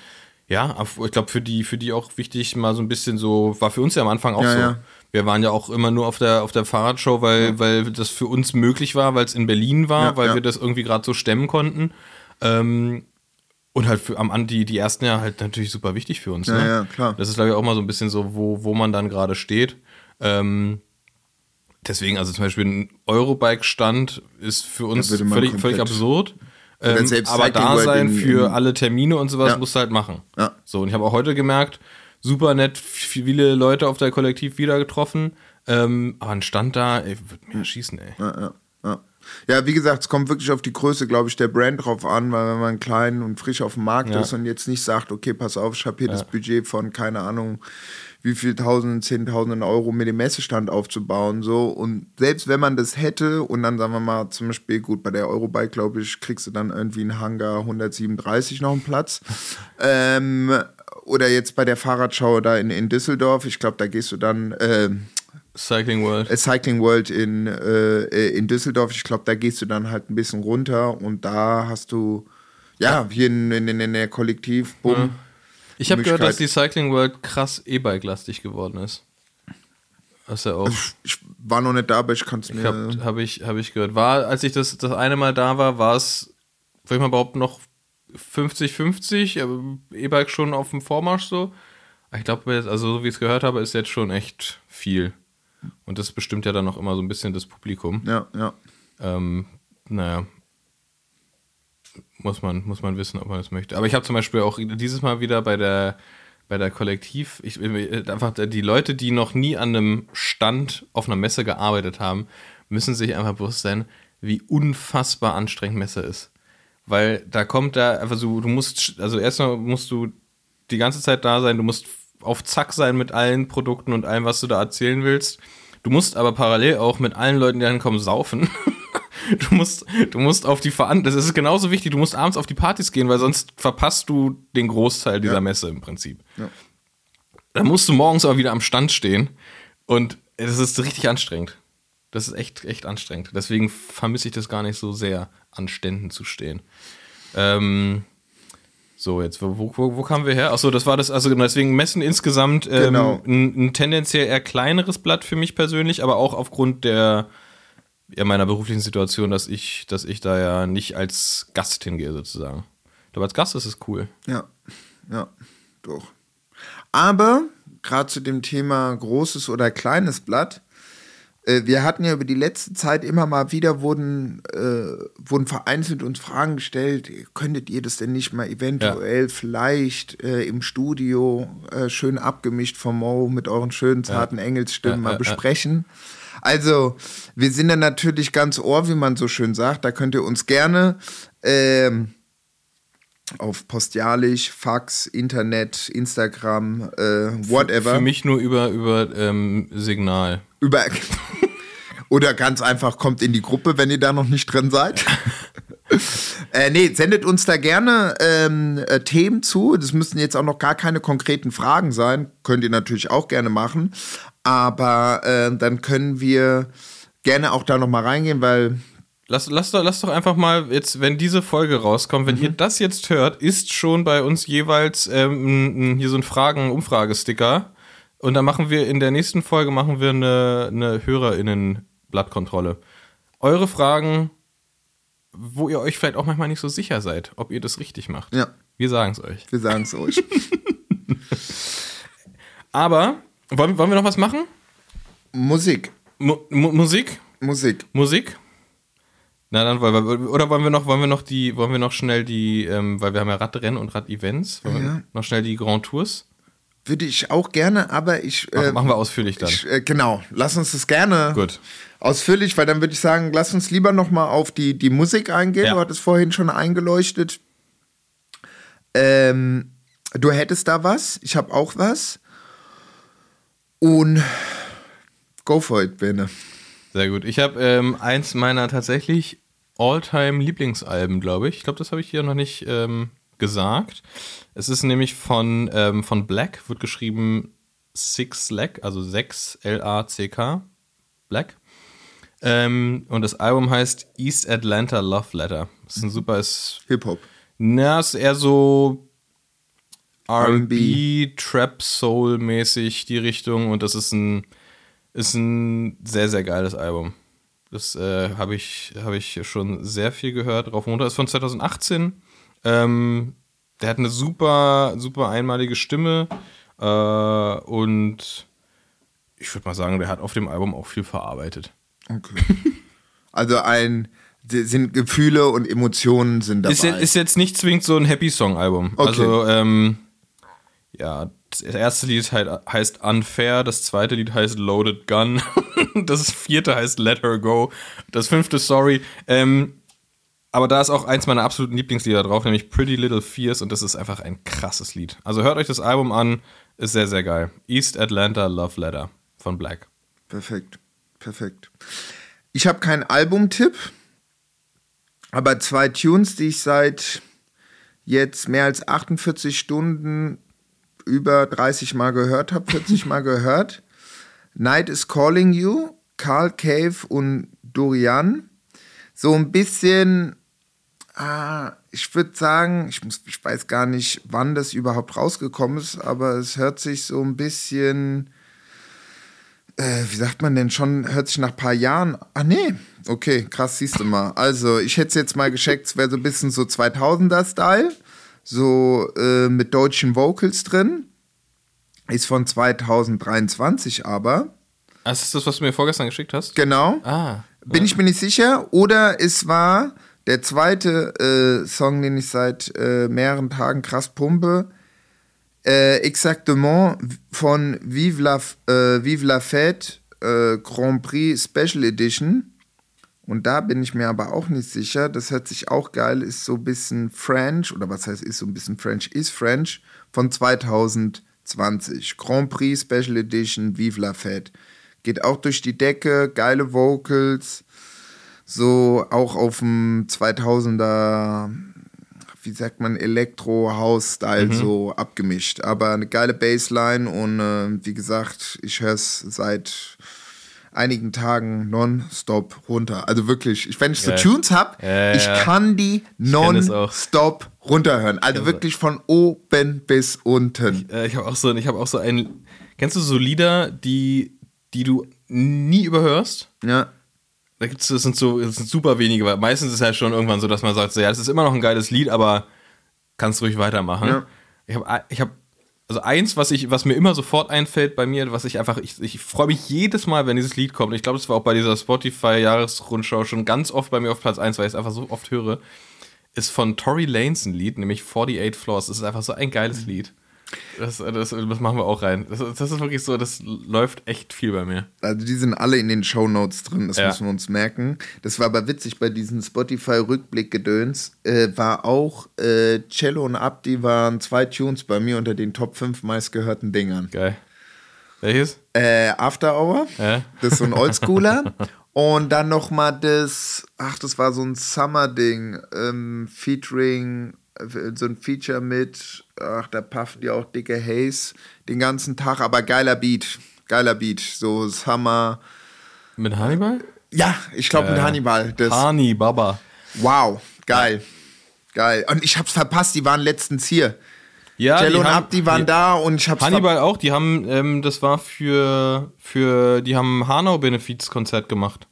Speaker 1: Ja, ich glaube, für die, für die auch wichtig, mal so ein bisschen so, war für uns ja am Anfang auch
Speaker 2: Ja,
Speaker 1: so.
Speaker 2: ja.
Speaker 1: Wir waren ja auch immer nur auf der, auf der Fahrradshow, weil, weil das für uns möglich war, weil es in Berlin war,
Speaker 2: Ja,
Speaker 1: weil
Speaker 2: ja.
Speaker 1: wir das irgendwie gerade so stemmen konnten. Ähm, und halt für, am An- die, die ersten Jahre halt natürlich super wichtig für uns.
Speaker 2: Ja,
Speaker 1: ne?
Speaker 2: ja, klar.
Speaker 1: Das ist, glaube ich, auch mal so ein bisschen so, wo, wo man dann gerade steht. Ähm, deswegen, also zum Beispiel ein Eurobike-Stand ist für uns völlig, völlig absurd. Ähm, aber da sein
Speaker 2: in-
Speaker 1: für alle Termine und sowas
Speaker 2: Ja.
Speaker 1: musst du halt machen.
Speaker 2: Ja.
Speaker 1: So, und ich habe auch heute gemerkt, super nett, viele Leute auf der Kollektiv wieder getroffen. Ähm, aber ein Stand da, ey, wird mir schießen, ey.
Speaker 2: Ja, ja, ja. ja, wie gesagt, es kommt wirklich auf die Größe, glaube ich, der Brand drauf an, weil wenn man klein und frisch auf dem Markt
Speaker 1: Ja.
Speaker 2: ist und jetzt nicht sagt, okay, pass auf, ich habe hier das Budget von, keine Ahnung, wie viel Tausenden, Zehntausenden Euro mit dem Messestand aufzubauen, so. Und selbst wenn man das hätte und dann sagen wir mal zum Beispiel, gut, bei der Eurobike, glaube ich, kriegst du dann irgendwie einen Hangar 137 noch einen Platz. ähm, oder jetzt bei der Fahrradschau da in, in Düsseldorf, ich glaube, da gehst du dann, ähm,
Speaker 1: Cycling World.
Speaker 2: äh, Cycling World in, äh, äh, in Düsseldorf. Ich glaube, da gehst du dann halt ein bisschen runter und da hast du, ja, hier in, in, in der Kollektiv, bumm.
Speaker 1: Ich habe gehört, dass die Cycling World krass E-Bike-lastig geworden ist. Ist ja auch.
Speaker 2: Ich war noch nicht da, aber ich kann es mir.
Speaker 1: habe hab ich, hab ich gehört. War, als ich das, das eine Mal da war, war es, würde ich mal behaupten, noch 50-50, aber E-Bike schon auf dem Vormarsch so. Ich glaube, also so wie ich es gehört habe, ist jetzt schon echt viel. Und das bestimmt ja dann auch immer so ein bisschen das Publikum.
Speaker 2: ja, ja.
Speaker 1: Ähm, naja. Muss man, muss man wissen, ob man das möchte. Aber ich habe zum Beispiel auch dieses Mal wieder bei der, bei der Kollektiv, ich, einfach die Leute, die noch nie an einem Stand auf einer Messe gearbeitet haben, müssen sich einfach bewusst sein, wie unfassbar anstrengend Messe ist. Weil da kommt da einfach so, du musst, also erstmal musst du die ganze Zeit da sein, du musst auf Zack sein mit allen Produkten und allem, was du da erzählen willst. Du musst aber parallel auch mit allen Leuten, die ankommen, saufen. Du musst, du musst auf die Veranstaltung, das ist genauso wichtig, du musst abends auf die Partys gehen, weil sonst verpasst du den Großteil dieser
Speaker 2: Ja.
Speaker 1: Messe im Prinzip.
Speaker 2: Ja.
Speaker 1: Dann musst du morgens aber wieder am Stand stehen und es ist richtig anstrengend. Das ist echt, echt anstrengend. Deswegen vermisse ich das gar nicht so sehr, an Ständen zu stehen. Ähm, so, jetzt, wo, wo, wo kamen wir her? Achso, das war das, also deswegen Messen insgesamt ähm,
Speaker 2: Genau.
Speaker 1: ein, ein tendenziell eher kleineres Blatt für mich persönlich, aber auch aufgrund der ja, meiner beruflichen Situation, dass ich, dass ich da ja nicht als Gast hingehe, sozusagen. Aber als Gast ist es cool.
Speaker 2: Ja, ja, doch. Aber gerade zu dem Thema großes oder kleines Blatt, äh, wir hatten ja über die letzte Zeit immer mal wieder wurden, äh, wurden vereinzelt uns Fragen gestellt, könntet ihr das denn nicht mal eventuell vielleicht äh, im Studio äh, schön abgemischt vom Mo mit euren schönen zarten Engelsstimmen
Speaker 1: Ja,
Speaker 2: mal
Speaker 1: ja, ja.
Speaker 2: Also, wir sind dann natürlich ganz ohr, wie man so schön sagt. Da könnt ihr uns gerne ähm, auf Postialisch, Fax, Internet, Instagram, äh, whatever.
Speaker 1: Für mich nur über, über ähm, Signal.
Speaker 2: Über Oder ganz einfach kommt in die Gruppe, wenn ihr da noch nicht drin seid. äh, nee, sendet uns da gerne ähm, äh, Themen zu. Das müssen jetzt auch noch gar keine konkreten Fragen sein. Könnt ihr natürlich auch gerne machen. Aber äh, dann können wir gerne auch da noch mal reingehen, weil
Speaker 1: Lass, lass, doch, lass doch einfach mal jetzt, wenn diese Folge rauskommt, wenn ihr das jetzt hört, ist schon bei uns jeweils ähm, hier so ein Fragen-Umfragesticker. Und dann machen wir in der nächsten Folge machen wir eine, eine HörerInnen-Blattkontrolle. Eure Fragen, wo ihr euch vielleicht auch manchmal nicht so sicher seid, ob ihr das richtig macht.
Speaker 2: Ja.
Speaker 1: Wir sagen es euch.
Speaker 2: wir sagen es euch.
Speaker 1: Aber, wollen, wollen wir noch was machen?
Speaker 2: Musik.
Speaker 1: Mu Mu Musik?
Speaker 2: Musik.
Speaker 1: Musik? Na dann wollen wir, oder wollen wir noch, wollen wir noch die, wollen wir noch schnell die, ähm, weil wir haben ja Radrennen und Rad-Events, wollen wir
Speaker 2: Ja.
Speaker 1: noch schnell die Grand Tours?
Speaker 2: Würde ich auch gerne, aber ich.
Speaker 1: Machen,
Speaker 2: äh,
Speaker 1: machen wir ausführlich dann.
Speaker 2: Ich, äh, genau, lass uns das gerne
Speaker 1: Gut.
Speaker 2: ausführlich, weil dann würde ich sagen, lass uns lieber noch mal auf die, die Musik eingehen.
Speaker 1: Ja.
Speaker 2: Du hattest vorhin schon eingeleuchtet. Ähm, du hättest da was, ich habe auch was. Und go for it, Bene.
Speaker 1: Sehr gut. Ich habe ähm, eins meiner tatsächlich all-time Lieblingsalben, glaube ich. Ich glaube, das habe ich hier noch nicht ähm, gesagt. Es ist nämlich von, ähm, von Black, wird geschrieben Six Lack, also 6 L-A-C-K. Black. Ähm, und das Album heißt East Atlanta Love Letter. Das ist ein super,
Speaker 2: Hip-Hop.
Speaker 1: Na, ist eher so R&B, Trap Soul mäßig die Richtung und das ist ein ist ein sehr sehr geiles Album. Das äh, habe ich habe ich schon sehr viel gehört. Rauf und runter ist von 2018. Ähm, der hat eine super super einmalige Stimme äh, und ich würde mal sagen, der hat auf dem Album auch viel verarbeitet.
Speaker 2: Okay. also ein sind Gefühle und Emotionen sind dabei.
Speaker 1: Ist, jetzt- ist jetzt nicht zwingend so ein Happy Song Album.
Speaker 2: Okay.
Speaker 1: Also ähm, ja, das erste Lied heißt Unfair, das zweite Lied heißt Loaded Gun, das vierte heißt Let Her Go, das fünfte Sorry. Ähm, aber da ist auch eins meiner absoluten Lieblingslieder drauf, nämlich Pretty Little Fears und das ist einfach ein krasses Lied. Also hört euch das Album an, ist sehr, sehr geil. East Atlanta Love Letter von Black.
Speaker 2: Perfekt, perfekt. Ich habe keinen Albumtipp, aber zwei Tunes, die ich seit jetzt mehr als 48 Stunden über 30 Mal gehört habe, 40 Mal gehört. Night is Calling You, Carl Cave und Dorian. So ein bisschen, ah, ich würde sagen, ich, muss, ich weiß gar nicht, wann das überhaupt rausgekommen ist, aber es hört sich so ein bisschen äh, wie sagt man denn schon, hört sich nach ein paar Jahren, ah nee, okay, krass, siehst du mal. Also, ich hätte es jetzt mal gescheckt, es wäre so ein bisschen so 2000er-Style, so äh, mit deutschen Vocals drin. Ist von 2023 aber,
Speaker 1: Das ist das, was du mir vorgestern geschickt hast?
Speaker 2: genau.
Speaker 1: Ah.
Speaker 2: Bin ich mir nicht sicher. Oder es war der zweite äh, Song, den ich seit äh, mehreren Tagen krass pumpe. Äh, exactement von Vive la, äh, Vive la Fête äh, Grand Prix Special Edition. Und da bin ich mir aber auch nicht sicher. Das hört sich auch geil, ist so ein bisschen French, oder was heißt ist so ein bisschen French, ist French von 2020. Grand Prix Special Edition Vive la Fête. Geht auch durch die Decke, geile Vocals, so auch auf dem 2000er, wie sagt man, Elektro-House-Style so abgemischt. Aber eine geile Bassline und äh, wie gesagt, ich höre es seit einigen Tagen nonstop runter. Also wirklich, ich, wenn ich so
Speaker 1: Geil.
Speaker 2: Tunes habe,
Speaker 1: Ja,
Speaker 2: ich
Speaker 1: ja.
Speaker 2: kann die nonstop runterhören. Also wirklich von oben bis unten.
Speaker 1: Äh, ich habe auch so, ich habe auch so ein. Kennst du so Lieder, die, die du nie überhörst?
Speaker 2: Ja.
Speaker 1: Da gibt's, das sind so, das sind super wenige, weil meistens ist es halt schon irgendwann so, dass man sagt, so, ja, das ist immer noch ein geiles Lied, aber kannst ruhig weitermachen.
Speaker 2: Ja.
Speaker 1: Ich habe, ich habe, also eins, was ich, was mir immer sofort einfällt bei mir, was ich einfach, ich, ich freue mich jedes Mal, wenn dieses Lied kommt. Ich glaube, das war auch bei dieser Spotify-Jahresrundschau schon ganz oft bei mir auf Platz 1, weil ich es einfach so oft höre, ist von Tory Lanez ein Lied, nämlich 48 Floors. Das ist einfach so ein geiles
Speaker 2: Mhm.
Speaker 1: Das, das, das machen wir auch rein. Das, das ist wirklich so, das läuft echt viel bei mir.
Speaker 2: Also die sind alle in den Shownotes drin, das
Speaker 1: Ja.
Speaker 2: müssen wir uns merken. Das war aber witzig bei diesem Spotify-Rückblick-Gedöns. Äh, war auch äh, Cello und Abdi waren zwei Tunes bei mir unter den Top 5 meistgehörten Dingern.
Speaker 1: Geil. Welches?
Speaker 2: Äh, After Hour,
Speaker 1: Ja.
Speaker 2: das ist so ein Oldschooler. und dann noch mal das, ach, das war so ein Summer-Ding, ähm, featuring, äh, so ein Feature mit, ach, da puffen die auch dicke Haze den ganzen Tag, aber geiler Beat, geiler Beat, so Summer.
Speaker 1: Mit Hannibal?
Speaker 2: Ja, ich glaube mit
Speaker 1: Äh,
Speaker 2: Hannibal. Das,
Speaker 1: Hani Baba.
Speaker 2: wow, geil. Geil. Und ich hab's verpasst, die waren letztens hier.
Speaker 1: Ja,
Speaker 2: Cello und
Speaker 1: haben-
Speaker 2: Abdi waren
Speaker 1: die-
Speaker 2: da und ich hab's
Speaker 1: Hannibal auch, die haben, ähm, das war für, für, die haben Hanau-Benefizkonzert gemacht.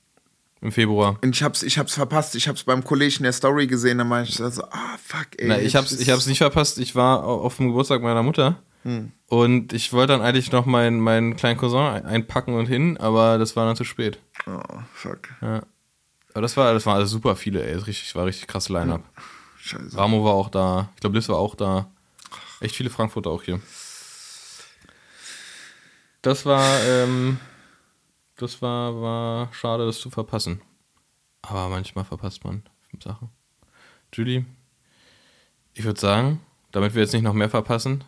Speaker 1: Im Februar.
Speaker 2: Und ich hab's, ich hab's verpasst. Ich hab's beim Kollegen in der Story gesehen. Da meinte ich so, ah, fuck, ey.
Speaker 1: Na, ich hab's, ich hab's nicht verpasst. Ich war au- auf dem Geburtstag meiner Mutter.
Speaker 2: Hm.
Speaker 1: Und ich wollte dann eigentlich noch meinen, meinen kleinen Cousin ein- einpacken und hin, aber das war dann zu spät.
Speaker 2: Oh, fuck.
Speaker 1: Aber das war, das war also super viele, ey. Das richtig, war richtig krass Line-Up.
Speaker 2: Scheiße.
Speaker 1: Ramo war auch da. Ich glaube, Liz war auch da. Echt viele Frankfurter auch hier. Das war, ähm, das war, war schade, das zu verpassen. Aber manchmal verpasst man Sachen. Julie, ich würde sagen, damit wir jetzt nicht noch mehr verpassen,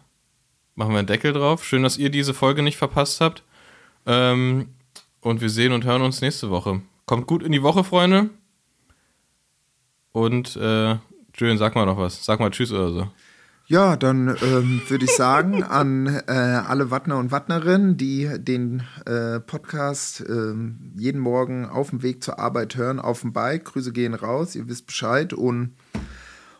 Speaker 1: machen wir einen Deckel drauf. Schön, dass ihr diese Folge nicht verpasst habt. Ähm, und wir sehen und hören uns nächste Woche. Kommt gut in die Woche, Freunde. Und äh, Julian, sag mal noch was. Sag mal Tschüss oder so.
Speaker 2: Ja, dann ähm, würde ich sagen an äh, alle Wattner und Wattnerinnen, die den äh, Podcast ähm, jeden Morgen auf dem Weg zur Arbeit hören, auf dem Bike. Grüße gehen raus, ihr wisst Bescheid. Und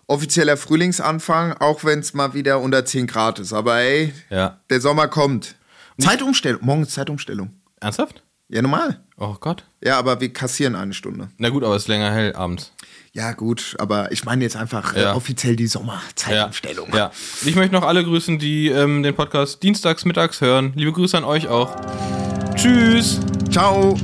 Speaker 2: offizieller Frühlingsanfang, auch wenn es mal wieder unter 10 Grad ist. Aber ey,
Speaker 1: Ja.
Speaker 2: der Sommer kommt. Zeitumstellung. Morgen ist Zeitumstellung.
Speaker 1: Ernsthaft?
Speaker 2: Ja, normal.
Speaker 1: Oh Gott.
Speaker 2: Ja, aber wir kassieren eine Stunde.
Speaker 1: Na gut, aber es ist länger hell abends.
Speaker 2: Ja, gut, aber ich meine jetzt einfach äh,
Speaker 1: Ja.
Speaker 2: offiziell die
Speaker 1: Ja.
Speaker 2: Sommerzeitumstellung.
Speaker 1: ja. Ich möchte noch alle grüßen, die ähm, den Podcast dienstags, mittags hören. Liebe Grüße an euch auch. Tschüss.
Speaker 2: Ciao.